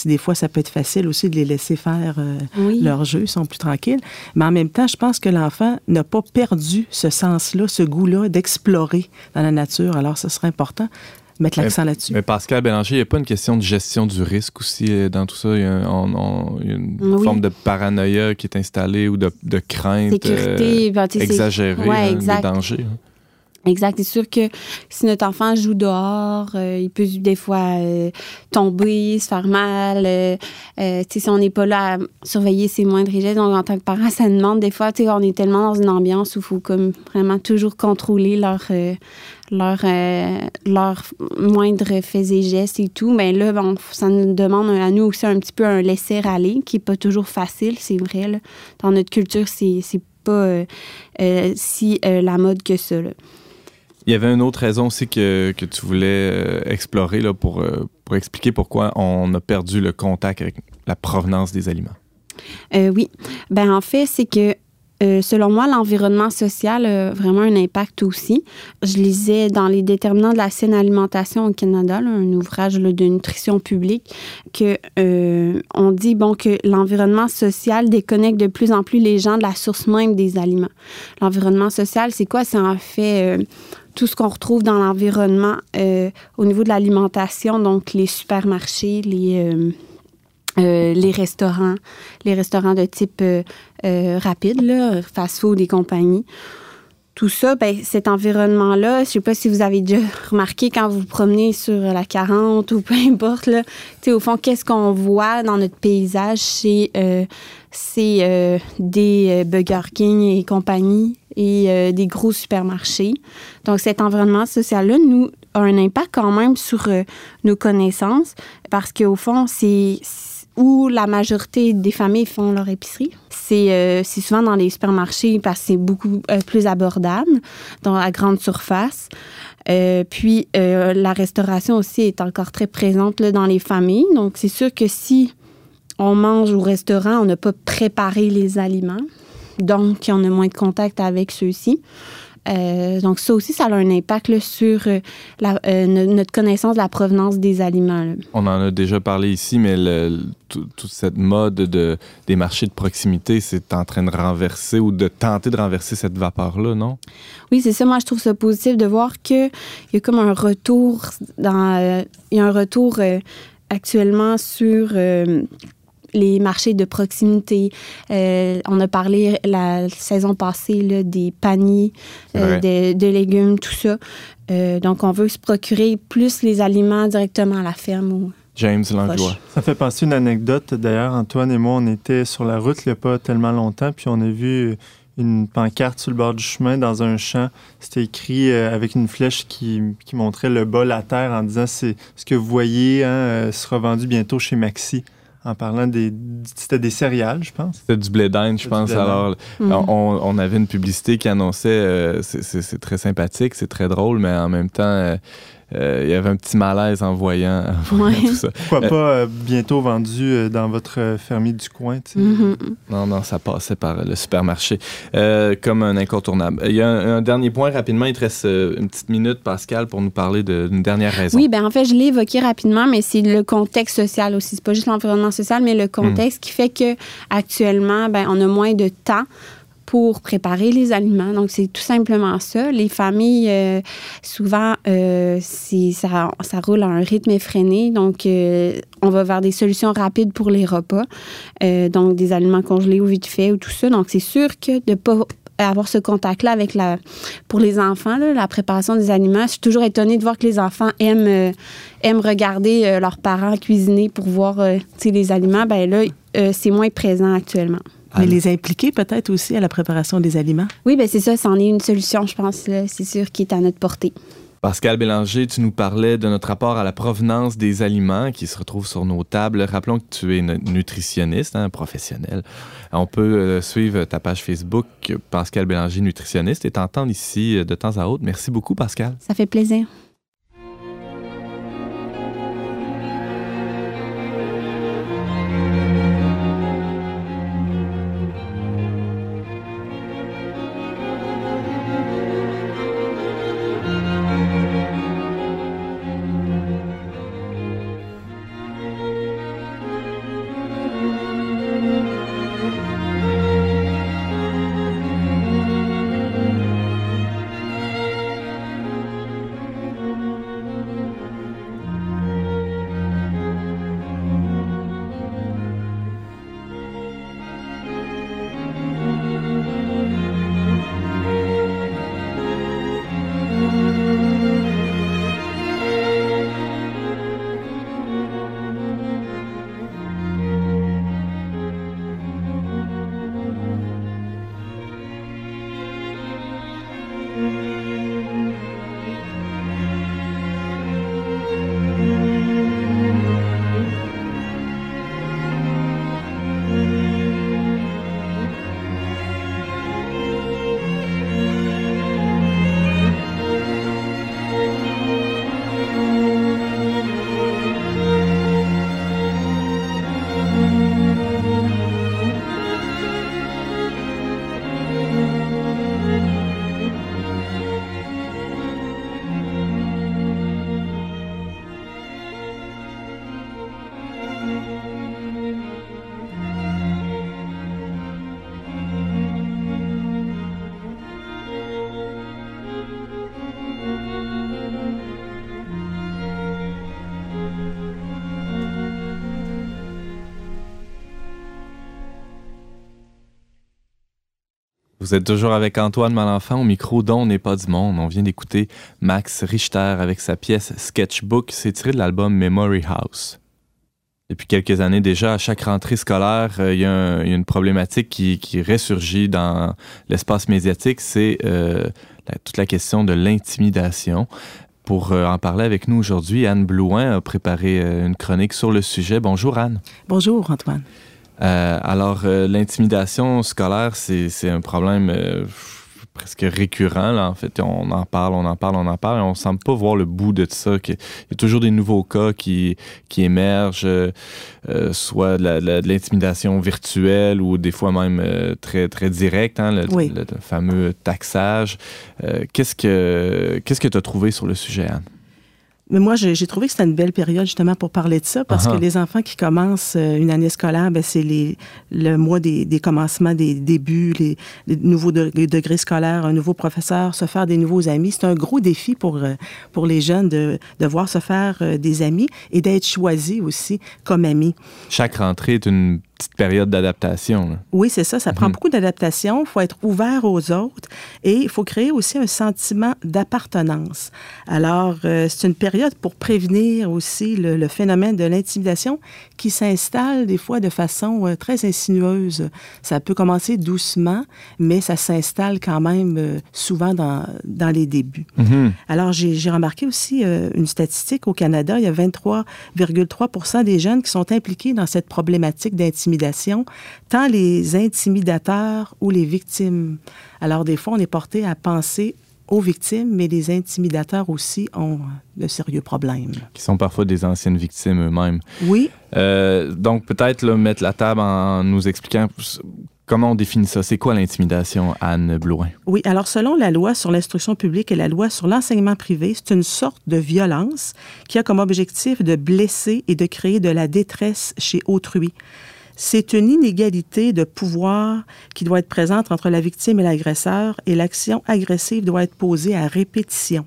[SPEAKER 4] des fois, ça peut être facile aussi de les laisser faire euh,
[SPEAKER 5] Oui.
[SPEAKER 4] leur jeu, ils sont plus tranquilles. Mais en même temps, je pense que l'enfant n'a pas perdu ce sens-là, ce goût-là d'explorer dans la nature. Alors, ce serait important de mettre l'accent là-dessus.
[SPEAKER 2] Mais Pascal Bélanger, il n'y a pas une question de gestion du risque aussi euh, dans tout ça? Il y a, un- on- on- il y a une
[SPEAKER 5] Oui.
[SPEAKER 2] forme de paranoïa qui est installée ou de, de crainte
[SPEAKER 5] Sécurité, ben,
[SPEAKER 2] euh,
[SPEAKER 5] c'est-
[SPEAKER 2] exagérée
[SPEAKER 5] Ouais,
[SPEAKER 2] hein,
[SPEAKER 5] exact.
[SPEAKER 2] des dangers.
[SPEAKER 5] Exact. C'est sûr que si notre enfant joue dehors, euh, il peut des fois euh, tomber, se faire mal. euh, si on n'est pas là à surveiller ses moindres gestes, donc en tant que parent, ça demande des fois, on est tellement dans une ambiance où il faut comme vraiment toujours contrôler leur, leur, leur moindre faits et gestes et tout. Mais là, bon, ça nous demande à nous aussi un petit peu un laisser-aller qui n'est pas toujours facile, c'est vrai. Dans notre culture, c'est pas si la mode que ça.
[SPEAKER 2] Il y avait une autre raison aussi que, que tu voulais euh, explorer là, pour, euh, pour expliquer pourquoi on a perdu le contact avec la provenance des aliments.
[SPEAKER 5] Euh, oui. Ben en fait, c'est que euh, selon moi, l'environnement social a vraiment un impact aussi. Je lisais dans les déterminants de la saine alimentation au Canada, là, un ouvrage là, de nutrition publique, que euh, on dit bon que l'environnement social déconnecte de plus en plus les gens de la source même des aliments. L'environnement social, c'est quoi? C'est en fait euh, tout ce qu'on retrouve dans l'environnement euh, au niveau de l'alimentation, donc les supermarchés, les euh, les restaurants, les restaurants de type euh, euh, rapide, là, fast-food et compagnie. Tout ça, ben, cet environnement-là, je sais pas si vous avez déjà *laughs* remarqué quand vous vous promenez sur la 40 ou peu importe, là, au fond, qu'est-ce qu'on voit dans notre paysage, c'est des Burger King et compagnie et des gros supermarchés. Donc, cet environnement social-là, nous, a un impact quand même sur nos connaissances parce qu'au fond, c'est où la majorité des familles font leur épicerie. C'est euh, souvent dans les supermarchés parce que c'est beaucoup euh, plus abordable, dans la grande surface. Euh, puis la restauration aussi est encore très présente dans les familles. Donc c'est sûr que si on mange au restaurant, on n'a pas préparé les aliments. Donc, on a moins de contact avec ceux-ci. Euh, donc, ça aussi, ça a un impact là, sur euh, la- euh, no- notre connaissance de la provenance des aliments. là.
[SPEAKER 2] On en a déjà parlé ici, mais le- toute cette mode de, des marchés de proximité, c'est en train de renverser ou de tenter de renverser cette vapeur-là, non?
[SPEAKER 5] Oui, c'est ça. Moi, je trouve ça positif de voir qu'il y a comme un retour dans. euh, Il y a un retour actuellement sur. Les marchés de proximité. Euh, on a parlé la saison passée là, des paniers euh, de, de légumes, tout ça. Euh, donc, on veut se procurer plus les aliments directement à la ferme. ou-
[SPEAKER 2] James Langlois.
[SPEAKER 3] Ça fait penser une anecdote. D'ailleurs, Antoine et moi, on était sur la route il n'y a pas tellement longtemps, puis on a vu une pancarte sur le bord du chemin dans un champ. C'était écrit euh, avec une flèche qui, qui montrait le bol à terre en disant c'est ce que vous voyez hein, euh, sera vendu bientôt chez Maxi. En parlant des. C'était des céréales, je pense.
[SPEAKER 2] C'était du blé d'Inde, je pense. Alors,
[SPEAKER 5] Mhm.
[SPEAKER 2] on, on avait une publicité qui annonçait, euh, c'est- c'est c'est très sympathique, c'est très drôle, mais en même temps, euh, il y avait un petit malaise en voyant, en voyant
[SPEAKER 5] Ouais.
[SPEAKER 2] tout ça.
[SPEAKER 3] Pourquoi
[SPEAKER 2] Euh,
[SPEAKER 3] pas euh, bientôt vendu euh, dans votre fermier du coin, tu sais?
[SPEAKER 5] Mhm.
[SPEAKER 2] Non, non, ça passait par le supermarché euh, comme un incontournable. Il y a un, un dernier point rapidement. Il te reste euh, une petite minute, Pascal, pour nous parler de- d'une dernière raison.
[SPEAKER 5] Oui, ben en fait, je l'ai évoqué rapidement, mais c'est le contexte social aussi. C'est pas juste l'environnement social, mais le contexte qui fait que actuellement, ben on a moins de temps pour préparer les aliments. Donc, c'est tout simplement ça. Les familles, euh, souvent, euh, ça, roule à un rythme effréné. Donc, euh, on va vers des solutions rapides pour les repas. Euh, donc, des aliments congelés ou vite fait ou tout ça. Donc, c'est sûr que de pas avoir ce contact-là avec la... Pour les enfants, la préparation des aliments, je suis toujours étonnée de voir que les enfants aiment, regarder leurs parents cuisiner pour voir les aliments. Ben là, c'est moins présent actuellement.
[SPEAKER 4] Mais les impliquer peut-être aussi à la préparation des aliments?
[SPEAKER 5] Oui, ben c'est ça, c'en est une solution, je pense. là. C'est sûr qui est à notre portée.
[SPEAKER 2] Pascal Bélanger, tu nous parlais de notre rapport à la provenance des aliments qui se retrouvent sur nos tables. Rappelons que tu es nutritionniste, hein, professionnel. On peut euh, suivre ta page Facebook Pascal Bélanger, nutritionniste, et t'entendre ici euh, de temps à autre. Merci beaucoup, Pascal.
[SPEAKER 5] Ça fait plaisir.
[SPEAKER 2] Vous êtes toujours avec Antoine Malenfant au micro dont n'est pas du monde. On vient d'écouter Max Richter avec sa pièce Sketchbook. C'est tiré de l'album Memory House. Depuis quelques années déjà, à chaque rentrée scolaire, euh, il y, a une problématique qui, ressurgit dans l'espace médiatique, c'est euh, toute la question de l'intimidation. Pour euh, en parler avec nous aujourd'hui, Anne Blouin a préparé une chronique sur le sujet. Bonjour Anne.
[SPEAKER 4] Bonjour Antoine.
[SPEAKER 2] Euh, alors, euh, l'intimidation scolaire, c'est un problème euh, presque récurrent. Là, en fait, on en parle, on en parle, on en parle, et on semble pas voir le bout de ça. Il y a toujours des nouveaux cas qui, qui émergent, soit de l'intimidation virtuelle ou des fois même très, très directe, hein, le, le, fameux taxage. qu'est-ce que qu'est-ce que tu as trouvé sur le sujet, Anne?
[SPEAKER 4] Mais moi, j'ai trouvé que c'était une belle période justement pour parler de ça, parce que les enfants qui commencent euh, une année scolaire, ben, c'est le mois des, des, commencements, des débuts, les, nouveaux degrés scolaires, un nouveau professeur, se faire des nouveaux amis. C'est un gros défi pour, euh, pour les jeunes de, de voir se faire euh, des amis et d'être choisis aussi comme amis.
[SPEAKER 2] Chaque rentrée est une petite période d'adaptation.
[SPEAKER 4] Oui, c'est ça. Ça prend mhm. beaucoup d'adaptation. Il faut être ouvert aux autres et il faut créer aussi un sentiment d'appartenance. Alors, euh, c'est une période pour prévenir aussi le, phénomène de l'intimidation qui s'installe des fois de façon euh, très insinueuse. Ça peut commencer doucement, mais ça s'installe quand même euh, souvent dans, dans les débuts. Mhm. Alors, j'ai remarqué aussi une statistique au Canada. Il y a 23,3% des jeunes qui sont impliqués dans cette problématique d'intimidation tant les intimidateurs ou les victimes. Alors, des fois, on est porté à penser aux victimes, mais les intimidateurs aussi ont de sérieux problèmes.
[SPEAKER 2] Qui sont parfois des anciennes victimes eux-mêmes.
[SPEAKER 4] Oui.
[SPEAKER 2] Euh, donc, peut-être mettre la table en nous expliquant Comment on définit ça? C'est quoi l'intimidation, Anne Blouin?
[SPEAKER 4] Oui, alors selon la loi sur l'instruction publique et la loi sur l'enseignement privé, c'est une sorte de violence qui a comme objectif de blesser et de créer de la détresse chez autrui. C'est une inégalité de pouvoir qui doit être présente entre la victime et l'agresseur et l'action agressive doit être posée à répétition.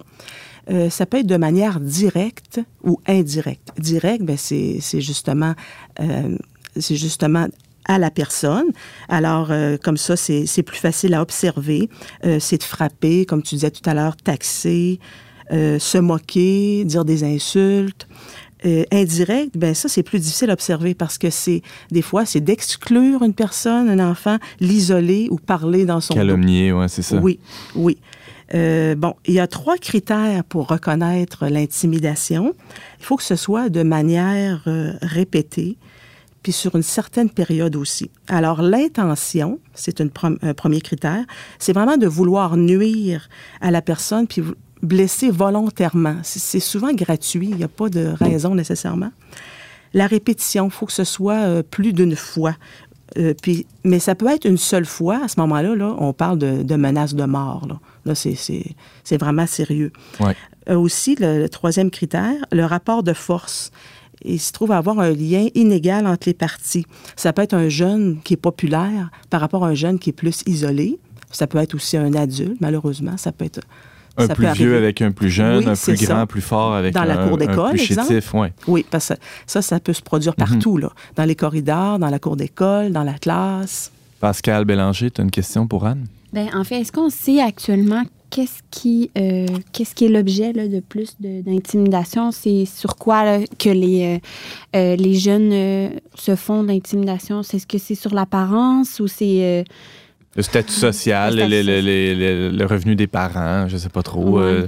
[SPEAKER 4] Euh, ça peut être de manière directe ou indirecte. Direct, ben c'est justement, euh, c'est justement à la personne. Alors, euh, comme ça, c'est plus facile à observer. c'est de frapper, comme tu disais tout à l'heure, taxer, se moquer, dire des insultes. Euh, indirect, ben ça, c'est plus difficile à observer parce que c'est, des fois, c'est d'exclure une personne, un enfant, l'isoler ou parler dans son.
[SPEAKER 2] Calomnier, ouais, c'est ça.
[SPEAKER 4] Oui, oui. Euh, bon, il y a trois critères pour reconnaître l'intimidation. Il faut que ce soit de manière euh, répétée, puis sur une certaine période aussi. Alors, l'intention, c'est un premier critère, c'est vraiment de vouloir nuire à la personne, puis blesser volontairement. C'est souvent gratuit, il n'y a pas de raison nécessairement. La répétition, il faut que ce soit euh, plus d'une fois. Euh, puis, mais ça peut être une seule fois. À ce moment-là, là, on parle de, de menace de mort. Là, là c'est- vraiment sérieux.
[SPEAKER 2] Ouais.
[SPEAKER 4] Euh, aussi, le, le troisième critère, le rapport de force. Il se trouve avoir un lien inégal entre les parties. Ça peut être un jeune qui est populaire par rapport à un jeune qui est plus isolé. Ça peut être aussi un adulte, malheureusement. Ça peut être
[SPEAKER 2] Un
[SPEAKER 4] ça
[SPEAKER 2] plus
[SPEAKER 4] peut
[SPEAKER 2] vieux avec un plus jeune,
[SPEAKER 4] Oui,
[SPEAKER 2] un plus grand,
[SPEAKER 4] ça.
[SPEAKER 2] plus fort avec
[SPEAKER 4] Dans
[SPEAKER 2] un,
[SPEAKER 4] la cour
[SPEAKER 2] un
[SPEAKER 4] d'école,
[SPEAKER 2] plus
[SPEAKER 4] exemple?
[SPEAKER 2] chétif, ouais.
[SPEAKER 4] Oui, parce que ça, ça peut se produire partout, là. Dans les corridors, dans la cour d'école, dans la classe.
[SPEAKER 2] Pascal Bélanger, tu as une question pour Anne?
[SPEAKER 5] Ben, en fait, est-ce qu'on sait actuellement qu'est-ce qui, euh, qu'est-ce qui est l'objet de plus de- d'intimidation? C'est sur quoi là, que les, euh, euh, les jeunes euh, se font de l'intimidation? C'est- Est-ce que c'est sur l'apparence ou c'est...
[SPEAKER 2] Le statut social,
[SPEAKER 5] Le
[SPEAKER 2] le,
[SPEAKER 5] statut
[SPEAKER 2] le- le- le- le revenu des parents, je sais pas trop.
[SPEAKER 5] Ouais.
[SPEAKER 2] euh,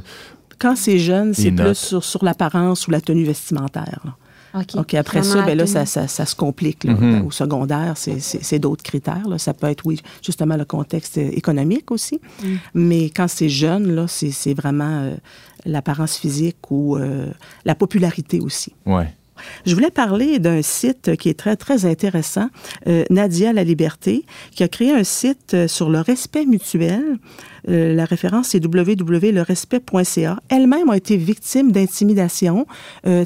[SPEAKER 4] Quand c'est jeune, c'est plus sur, sur l'apparence ou la tenue vestimentaire. là.
[SPEAKER 5] OK,
[SPEAKER 4] OK, après
[SPEAKER 5] vraiment
[SPEAKER 4] ça, ben là, ça, ça- ça se complique. là.
[SPEAKER 2] Mhm.
[SPEAKER 4] Au secondaire, c'est- d'autres critères. là. Ça peut être, oui, justement, le contexte économique aussi.
[SPEAKER 5] Mm.
[SPEAKER 4] Mais quand c'est jeune, là, c'est c'est vraiment euh, l'apparence physique ou euh, la popularité aussi.
[SPEAKER 2] ouais.
[SPEAKER 4] Je voulais parler d'un site qui est très, très intéressant, euh, Nadia La Liberté, qui a créé un site euh, sur le respect mutuel. Euh, la référence, c'est www.lerespect.ca. Elle-même a été victime d'intimidation,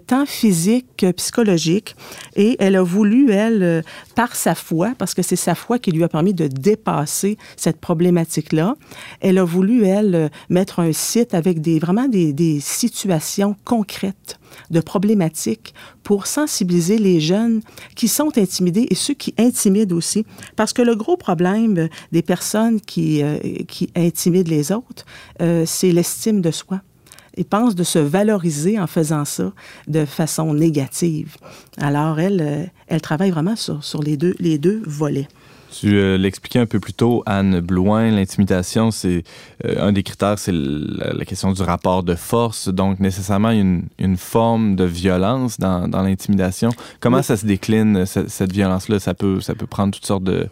[SPEAKER 4] tant physique que psychologique, et elle a voulu, elle, par sa foi, parce que c'est sa foi qui lui a permis de dépasser cette problématique-là, elle a voulu, elle, mettre un site avec des, vraiment des, des situations concrètes de problématiques pour sensibiliser les jeunes qui sont intimidés et ceux qui intimident aussi. Parce que le gros problème euh, des personnes qui, euh, qui intimident les autres, euh, c'est l'estime de soi. Ils pensent de se valoriser en faisant ça de façon négative. Alors, elle, travaille vraiment sur, sur les, deux, les deux volets.
[SPEAKER 2] Tu euh, l'expliquais un peu plus tôt, Anne Blouin, l'intimidation, c'est euh, un des critères, c'est la, la question du rapport de force. Donc, nécessairement, il y a une, une forme de violence dans, dans l'intimidation. Comment
[SPEAKER 4] Oui.
[SPEAKER 2] ça se décline, ce- cette violence-là? Ça peut, ça peut prendre toutes sortes euh,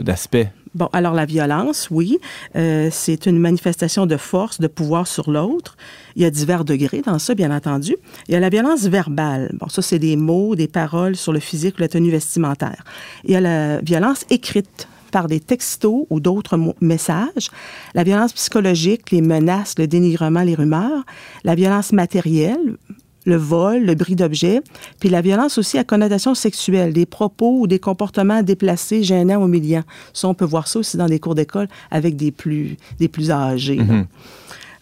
[SPEAKER 2] d'aspects.
[SPEAKER 4] Bon, alors la violence, oui, euh, c'est une manifestation de force, de pouvoir sur l'autre. Il y a divers degrés dans ça, bien entendu. Il y a la violence verbale. Bon, ça, c'est des mots, des paroles sur le physique ou la tenue vestimentaire. Il y a la violence écrite par des textos ou d'autres messages, la violence psychologique, les menaces, le dénigrement, les rumeurs, la violence matérielle, le vol, le bris d'objets, puis la violence aussi à connotation sexuelle, des propos ou des comportements déplacés, gênants ou humiliants. Ça, on peut voir ça aussi dans des cours d'école avec des plus, des plus âgés.
[SPEAKER 2] Mhm.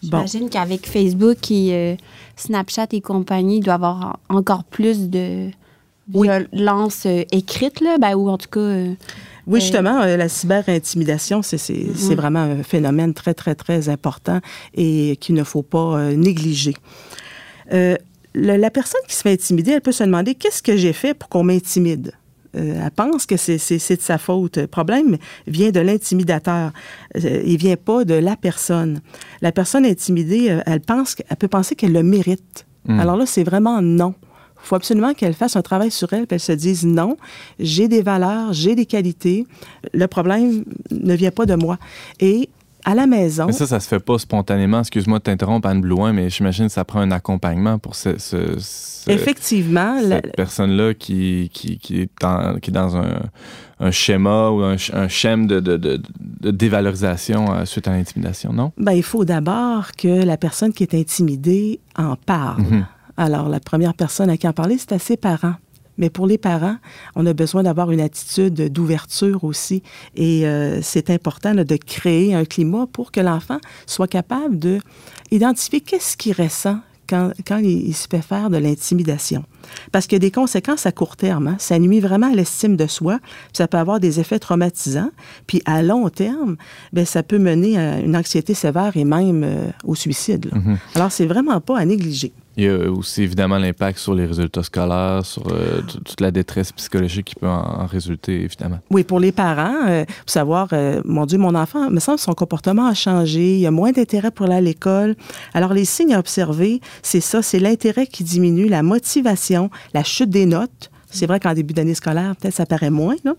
[SPEAKER 4] Bon.
[SPEAKER 5] J'imagine qu'avec Facebook et euh, Snapchat et compagnie, il doit y avoir en- encore plus de
[SPEAKER 4] Oui.
[SPEAKER 5] violence euh, écrite, là, ben, ou en tout cas... euh,
[SPEAKER 4] Oui, justement, euh, la cyber-intimidation, c'est c'est-
[SPEAKER 5] Mhm.
[SPEAKER 4] c'est vraiment un phénomène très, très, très important et qu'il ne faut pas euh, négliger. Le- la personne qui se fait intimider, elle peut se demander qu'est-ce que j'ai fait pour qu'on m'intimide? Euh, elle pense que c'est- de sa faute. Le problème vient de l'intimidateur. Euh, il vient pas de la personne. La personne intimidée, euh, elle pense, qu'elle peut penser qu'elle le mérite.
[SPEAKER 2] Mm.
[SPEAKER 4] Alors là, c'est vraiment non. Il faut absolument qu'elle fasse un travail sur elle, qu'elle se dise non, j'ai des valeurs, j'ai des qualités. Le problème ne vient pas de moi. Et à la maison,
[SPEAKER 2] Mais ça, ça se fait pas spontanément. Excuse-moi de t'interrompre, Anne Blouin, mais j'imagine que ça prend un accompagnement pour ce, ce- ce-
[SPEAKER 4] effectivement, la-
[SPEAKER 2] cette personne-là qui, qui, qui, est en- qui est dans un, un schéma ou un, sch- un schème de, de, de- de dévalorisation euh, suite à l'intimidation, non?
[SPEAKER 4] ben, il faut d'abord que la personne qui est intimidée en parle.
[SPEAKER 2] Mhm.
[SPEAKER 4] Alors, la première personne à qui en parler, c'est à ses parents. Mais pour les parents, on a besoin d'avoir une attitude d'ouverture aussi. Et euh, c'est important là, de créer un climat pour que l'enfant soit capable de identifier qu'est-ce qu'il ressent quand, quand il, se fait faire de l'intimidation. Parce qu'il y a des conséquences à court terme. hein. Ça nuit vraiment à l'estime de soi. Ça peut avoir des effets traumatisants. Puis à long terme, ben, ça peut mener à une anxiété sévère et même euh, au suicide.
[SPEAKER 2] Mhm.
[SPEAKER 4] Alors, c'est vraiment pas à négliger.
[SPEAKER 2] Il y a aussi évidemment l'impact sur les résultats scolaires, sur euh, toute la détresse psychologique qui peut en, en résulter, évidemment.
[SPEAKER 4] Oui, pour les parents, euh, pour savoir, euh, mon Dieu, mon enfant, me semble son comportement a changé, il y a moins d'intérêt pour aller à l'école. Alors, les signes à observer, c'est ça, c'est l'intérêt qui diminue, la motivation, la chute des notes. C'est vrai qu'en début d'année scolaire, peut-être ça paraît moins, là.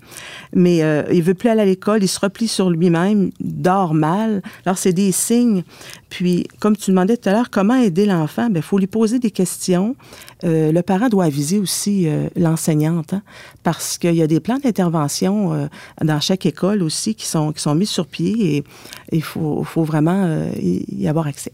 [SPEAKER 4] mais euh, il veut plus aller à l'école, il se replie sur lui-même, dort mal. Alors, c'est des signes. Puis, comme tu demandais tout à l'heure, comment aider l'enfant? Il faut lui poser des questions. Euh, le parent doit aviser aussi euh, l'enseignante, hein, parce qu'il y a des plans d'intervention euh, dans chaque école aussi qui sont, qui sont mis sur pied et il faut, faut vraiment euh, y avoir accès.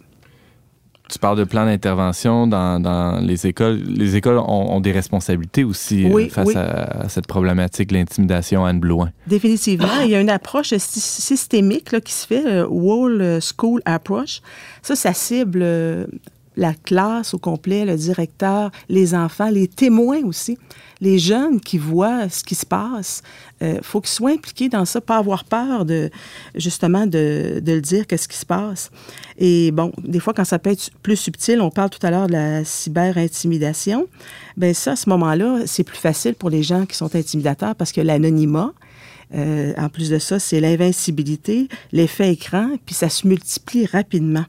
[SPEAKER 2] Tu parles de plan d'intervention dans, dans les écoles. Les écoles ont, ont des responsabilités aussi euh,
[SPEAKER 4] Oui,
[SPEAKER 2] face
[SPEAKER 4] oui.
[SPEAKER 2] À, cette problématique, l'intimidation, Anne Blouin.
[SPEAKER 4] Définitivement. Il y a une approche sy- systémique là, qui se fait, euh, Wall euh, School Approach. Ça, ça cible la classe au complet, le directeur, les enfants, les témoins aussi, les jeunes qui voient ce qui se passe. Il faut qu'ils soient impliqués dans ça, pas avoir peur de justement de, de le dire, qu'est-ce qui se passe. Et bon, des fois, quand ça peut être plus subtil, on parle tout à l'heure de la cyber-intimidation, ben ça, à ce moment-là, c'est plus facile pour les gens qui sont intimidateurs parce que l'anonymat, euh, en plus de ça, c'est l'invincibilité, l'effet écran, puis ça se multiplie rapidement.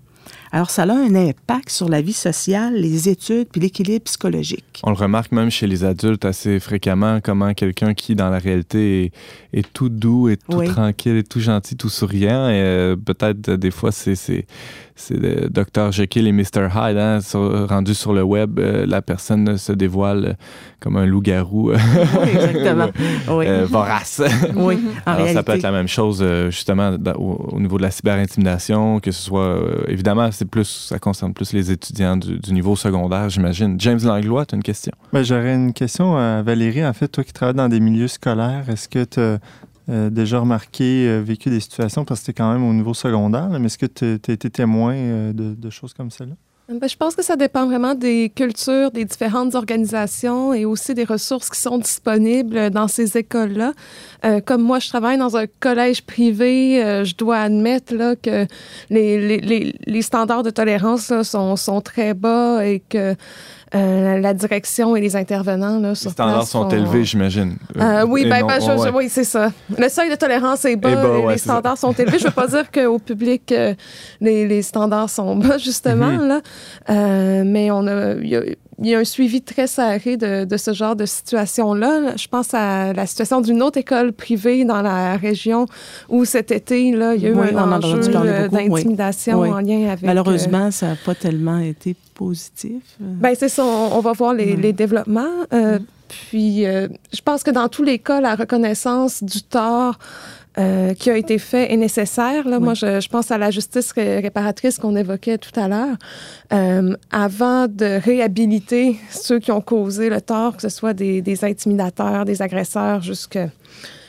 [SPEAKER 4] Alors, ça a un impact sur la vie sociale, les études, puis l'équilibre psychologique.
[SPEAKER 2] On le remarque même chez les adultes assez fréquemment, comment quelqu'un qui, dans la réalité, est, est tout doux, est tout
[SPEAKER 4] Oui.
[SPEAKER 2] tranquille, est tout gentil, tout souriant, et euh, peut-être euh, des fois, c'est c'est Dr Jekyll et Mr Hyde, hein, sur- rendu sur le web, euh, la personne se dévoile euh, comme un loup-garou
[SPEAKER 4] Oui, exactement. *laughs* Oui,
[SPEAKER 2] euh, vorace.
[SPEAKER 4] oui en
[SPEAKER 2] Alors,
[SPEAKER 4] réalité.
[SPEAKER 2] ça peut être la même chose, euh, justement, au, au niveau de la cyber-intimidation, que ce soit, euh, évidemment, c'est plus, ça concerne plus les étudiants du, du niveau secondaire, j'imagine. James Langlois, tu as une question?
[SPEAKER 3] Ben, J'aurais une question à Valérie. En fait, toi qui travailles dans des milieux scolaires, est-ce que tu as déjà remarqué, euh, vécu des situations, parce que es quand même au niveau secondaire, mais est-ce que tu as été témoin euh, de, choses comme celle-là?
[SPEAKER 6] Ben, je pense que ça dépend vraiment des cultures, des différentes organisations et aussi des ressources qui sont disponibles dans ces écoles-là. Euh, comme moi, je travaille dans un collège privé, euh, je dois admettre là, que les, standards de tolérance sont très bas et que euh, la direction et les intervenants là,
[SPEAKER 2] Les standards
[SPEAKER 6] place
[SPEAKER 2] sont élevés, j'imagine.
[SPEAKER 6] Euh, oui,
[SPEAKER 2] Et
[SPEAKER 6] ben,
[SPEAKER 2] non-
[SPEAKER 6] ben, je-
[SPEAKER 2] ouais.
[SPEAKER 6] je- oui, c'est ça. Le seuil de tolérance est bas, et
[SPEAKER 2] ouais,
[SPEAKER 6] les
[SPEAKER 2] ça.
[SPEAKER 6] standards sont élevés. Je veux pas dire qu'au public, euh, les, les standards sont bas, justement,
[SPEAKER 2] Mhm.
[SPEAKER 6] là. Euh, mais on a, il y a, il y a un suivi très serré de, de ce genre de situation-là. Je pense à la situation d'une autre école privée dans la région où cet été, là, il y a eu
[SPEAKER 4] Oui,
[SPEAKER 6] un enjeu euh,
[SPEAKER 4] oui.
[SPEAKER 6] d'intimidation
[SPEAKER 4] Oui.
[SPEAKER 6] en lien avec... euh,
[SPEAKER 4] Malheureusement, ça n'a pas tellement été positif. Euh,
[SPEAKER 6] Ben, c'est ça, on, on va voir les, développements. Euh, Puis, euh, je pense que dans tous les cas, la reconnaissance du tort euh, qui a été fait est nécessaire. Là.
[SPEAKER 4] Oui.
[SPEAKER 6] Moi, je, je pense à la justice ré- réparatrice qu'on évoquait tout à l'heure. Euh, avant de réhabiliter ceux qui ont causé le tort, que ce soit des, des intimidateurs, des agresseurs, jusque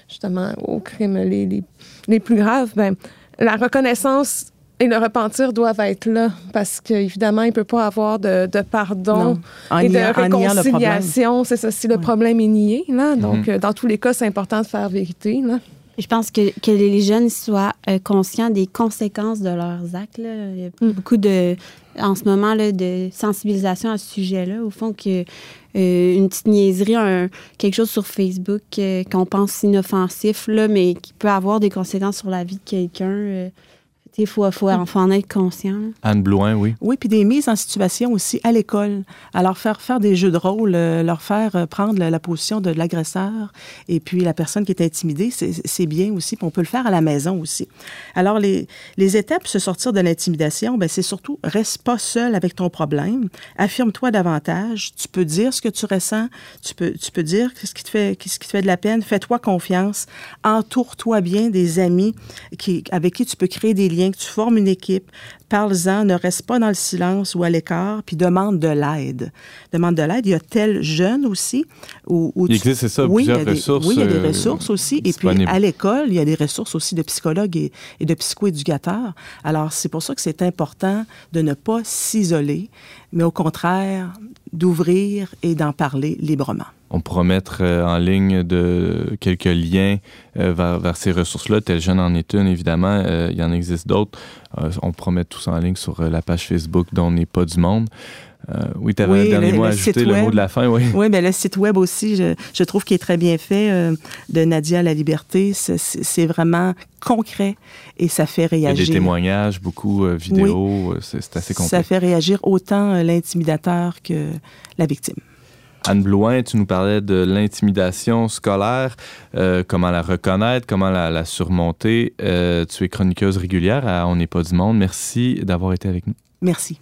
[SPEAKER 6] justement aux crimes les, les, les plus graves, ben, la reconnaissance et le repentir doivent être là parce qu'évidemment, il ne peut pas avoir de, de pardon et de
[SPEAKER 4] niant-
[SPEAKER 6] réconciliation. C'est ça, si le
[SPEAKER 4] Oui.
[SPEAKER 6] problème est nié. Là. Donc,
[SPEAKER 2] Mhm.
[SPEAKER 6] euh, dans tous les cas, c'est important de faire vérité. Là.
[SPEAKER 5] Je pense que, que les jeunes soient euh, conscients des conséquences de leurs actes. là. Il y a
[SPEAKER 6] Mm.
[SPEAKER 5] beaucoup de, en ce moment, là, de sensibilisation à ce sujet-là. Au fond, que euh, une petite niaiserie, un- quelque chose sur Facebook euh, qu'on pense inoffensif, là, mais qui peut avoir des conséquences sur la vie de quelqu'un. Il faut, faut, faut en être conscient.
[SPEAKER 2] Anne Blouin, oui.
[SPEAKER 4] Oui, puis des mises en situation aussi à l'école. Alors, faire, faire des jeux de rôle, euh, leur faire euh, prendre la, la position de l'agresseur et puis la personne qui est intimidée, c'est c'est bien aussi. Puis on peut le faire à la maison aussi. Alors, les, les étapes, se sortir de l'intimidation, ben c'est surtout, reste pas seul avec ton problème. Affirme-toi davantage. Tu peux dire ce que tu ressens. Tu peux, tu peux dire ce qui te fait, ce qui te fait de la peine. Fais-toi confiance. Entoure-toi bien des amis qui, avec qui tu peux créer des liens, que tu formes une équipe. Parle-en, ne reste pas dans le silence ou à l'écart, puis demande de l'aide. Demande de l'aide. Il y a tel jeune aussi. Où, où
[SPEAKER 2] Il
[SPEAKER 4] tu-
[SPEAKER 2] existe, c'est ça,
[SPEAKER 4] oui, il y a
[SPEAKER 2] plusieurs
[SPEAKER 4] des-
[SPEAKER 2] ressources.
[SPEAKER 4] Oui, il y a des
[SPEAKER 2] euh,
[SPEAKER 4] ressources aussi. Et puis, à l'école, il y a des ressources aussi de psychologues et, et de psychoéducateurs. Alors, c'est pour ça que c'est important de ne pas s'isoler, mais au contraire, d'ouvrir et d'en parler librement.
[SPEAKER 2] On pourra mettre euh, en ligne de quelques liens euh, vers, vers ces ressources-là. Tel jeune en est une, évidemment. Euh, il y en existe d'autres. On pourra mettre tout ça en ligne sur la page Facebook dont n'est pas du monde. Euh, oui, tu avais
[SPEAKER 4] Oui,
[SPEAKER 2] un dernier
[SPEAKER 4] le-
[SPEAKER 2] mot à ajouter, le mot de la fin, oui.
[SPEAKER 4] Oui, mais le site web aussi, je, je trouve qu'il est très bien fait euh, de Nadia à la liberté. C'est- vraiment concret et ça fait
[SPEAKER 2] Il y a
[SPEAKER 4] réagir.
[SPEAKER 2] des témoignages, beaucoup euh, vidéos, euh, c'est assez complet.
[SPEAKER 4] Ça fait réagir autant l'intimidateur que la victime.
[SPEAKER 2] Anne Blouin, tu nous parlais de l'intimidation scolaire, euh, comment la reconnaître, comment la, la surmonter? Euh, tu es chroniqueuse régulière à On n'est pas du monde. Merci d'avoir été avec nous.
[SPEAKER 4] Merci.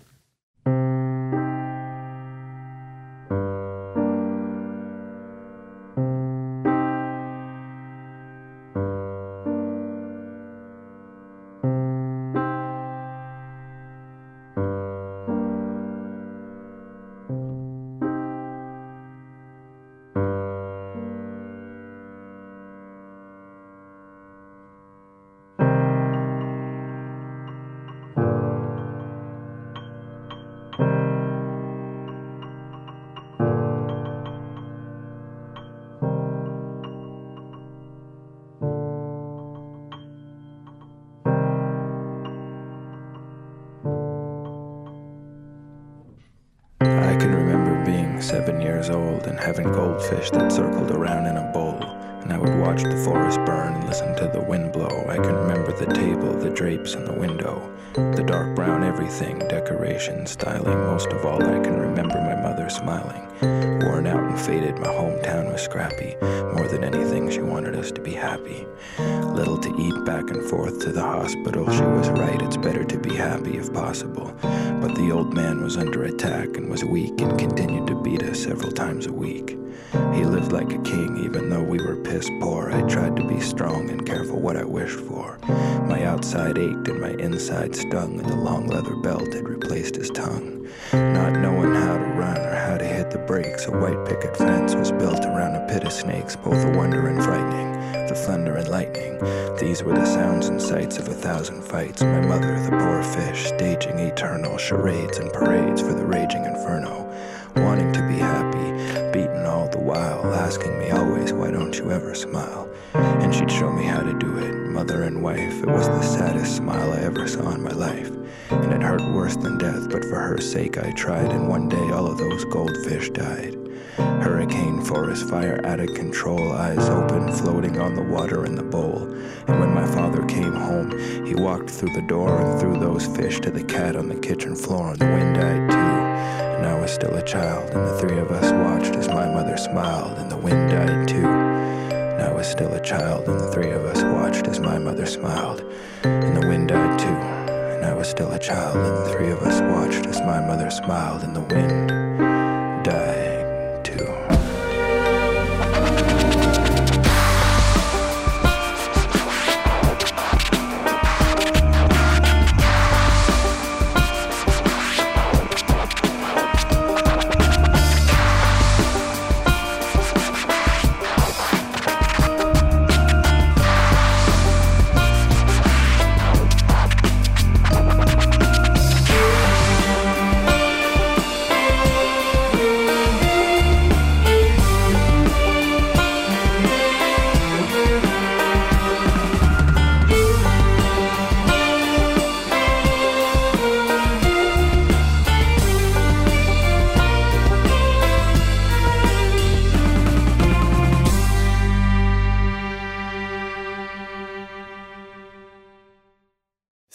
[SPEAKER 7] Inside stung, and the long leather belt had replaced his tongue. Not knowing how to run or how to hit the brakes, a white picket fence was built around a pit of snakes, both a wonder and frightening. The thunder and lightning, these were the sounds and sights of a thousand fights. My mother, the poor fish, staging eternal charades and parades for the raging inferno. Wanting to be happy, beaten all the while, asking me always, why don't you ever smile? And she'd show me how to do it, mother and wife. It was the saddest smile I ever saw in my life. And it hurt worse than death, but for her sake I tried, and one day all of those goldfish died. Hurricane, forest fire out of control, eyes open, floating on the water in the bowl. And when my father came home, he walked through the door and threw those fish to the cat on the kitchen floor, and the wind died too. And I was still a child, and the three of us watched as my mother smiled, and the wind died too. Was still a child, and the three of us watched as my mother smiled, and the wind died too. And I was still a child, and the three of us watched as my mother smiled, and the wind died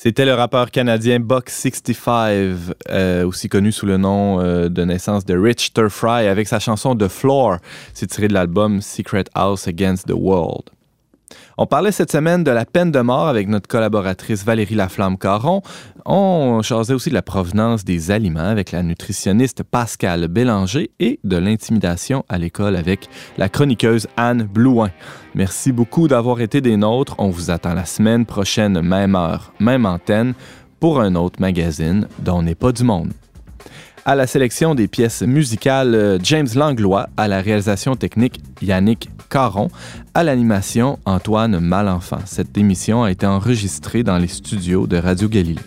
[SPEAKER 2] C'était le rappeur canadien Buck 65, euh, aussi connu sous le nom euh, de naissance de Rich Fry, avec sa chanson The Floor. C'est tiré de l'album Secret House Against the World. On parlait cette semaine de la peine de mort avec notre collaboratrice Valérie Laflamme-Caron. On jasait aussi de la provenance des aliments avec la nutritionniste Pascal Bélanger et de l'intimidation à l'école avec la chroniqueuse Anne Blouin. Merci beaucoup d'avoir été des nôtres. On vous attend la semaine prochaine, même heure, même antenne, pour un autre magazine dont n'est pas du monde. À la sélection des pièces musicales, euh, James Langlois. À la réalisation technique, Yannick Caron. À l'animation, Antoine Malenfant. Cette émission a été enregistrée dans les studios de Radio Galilée.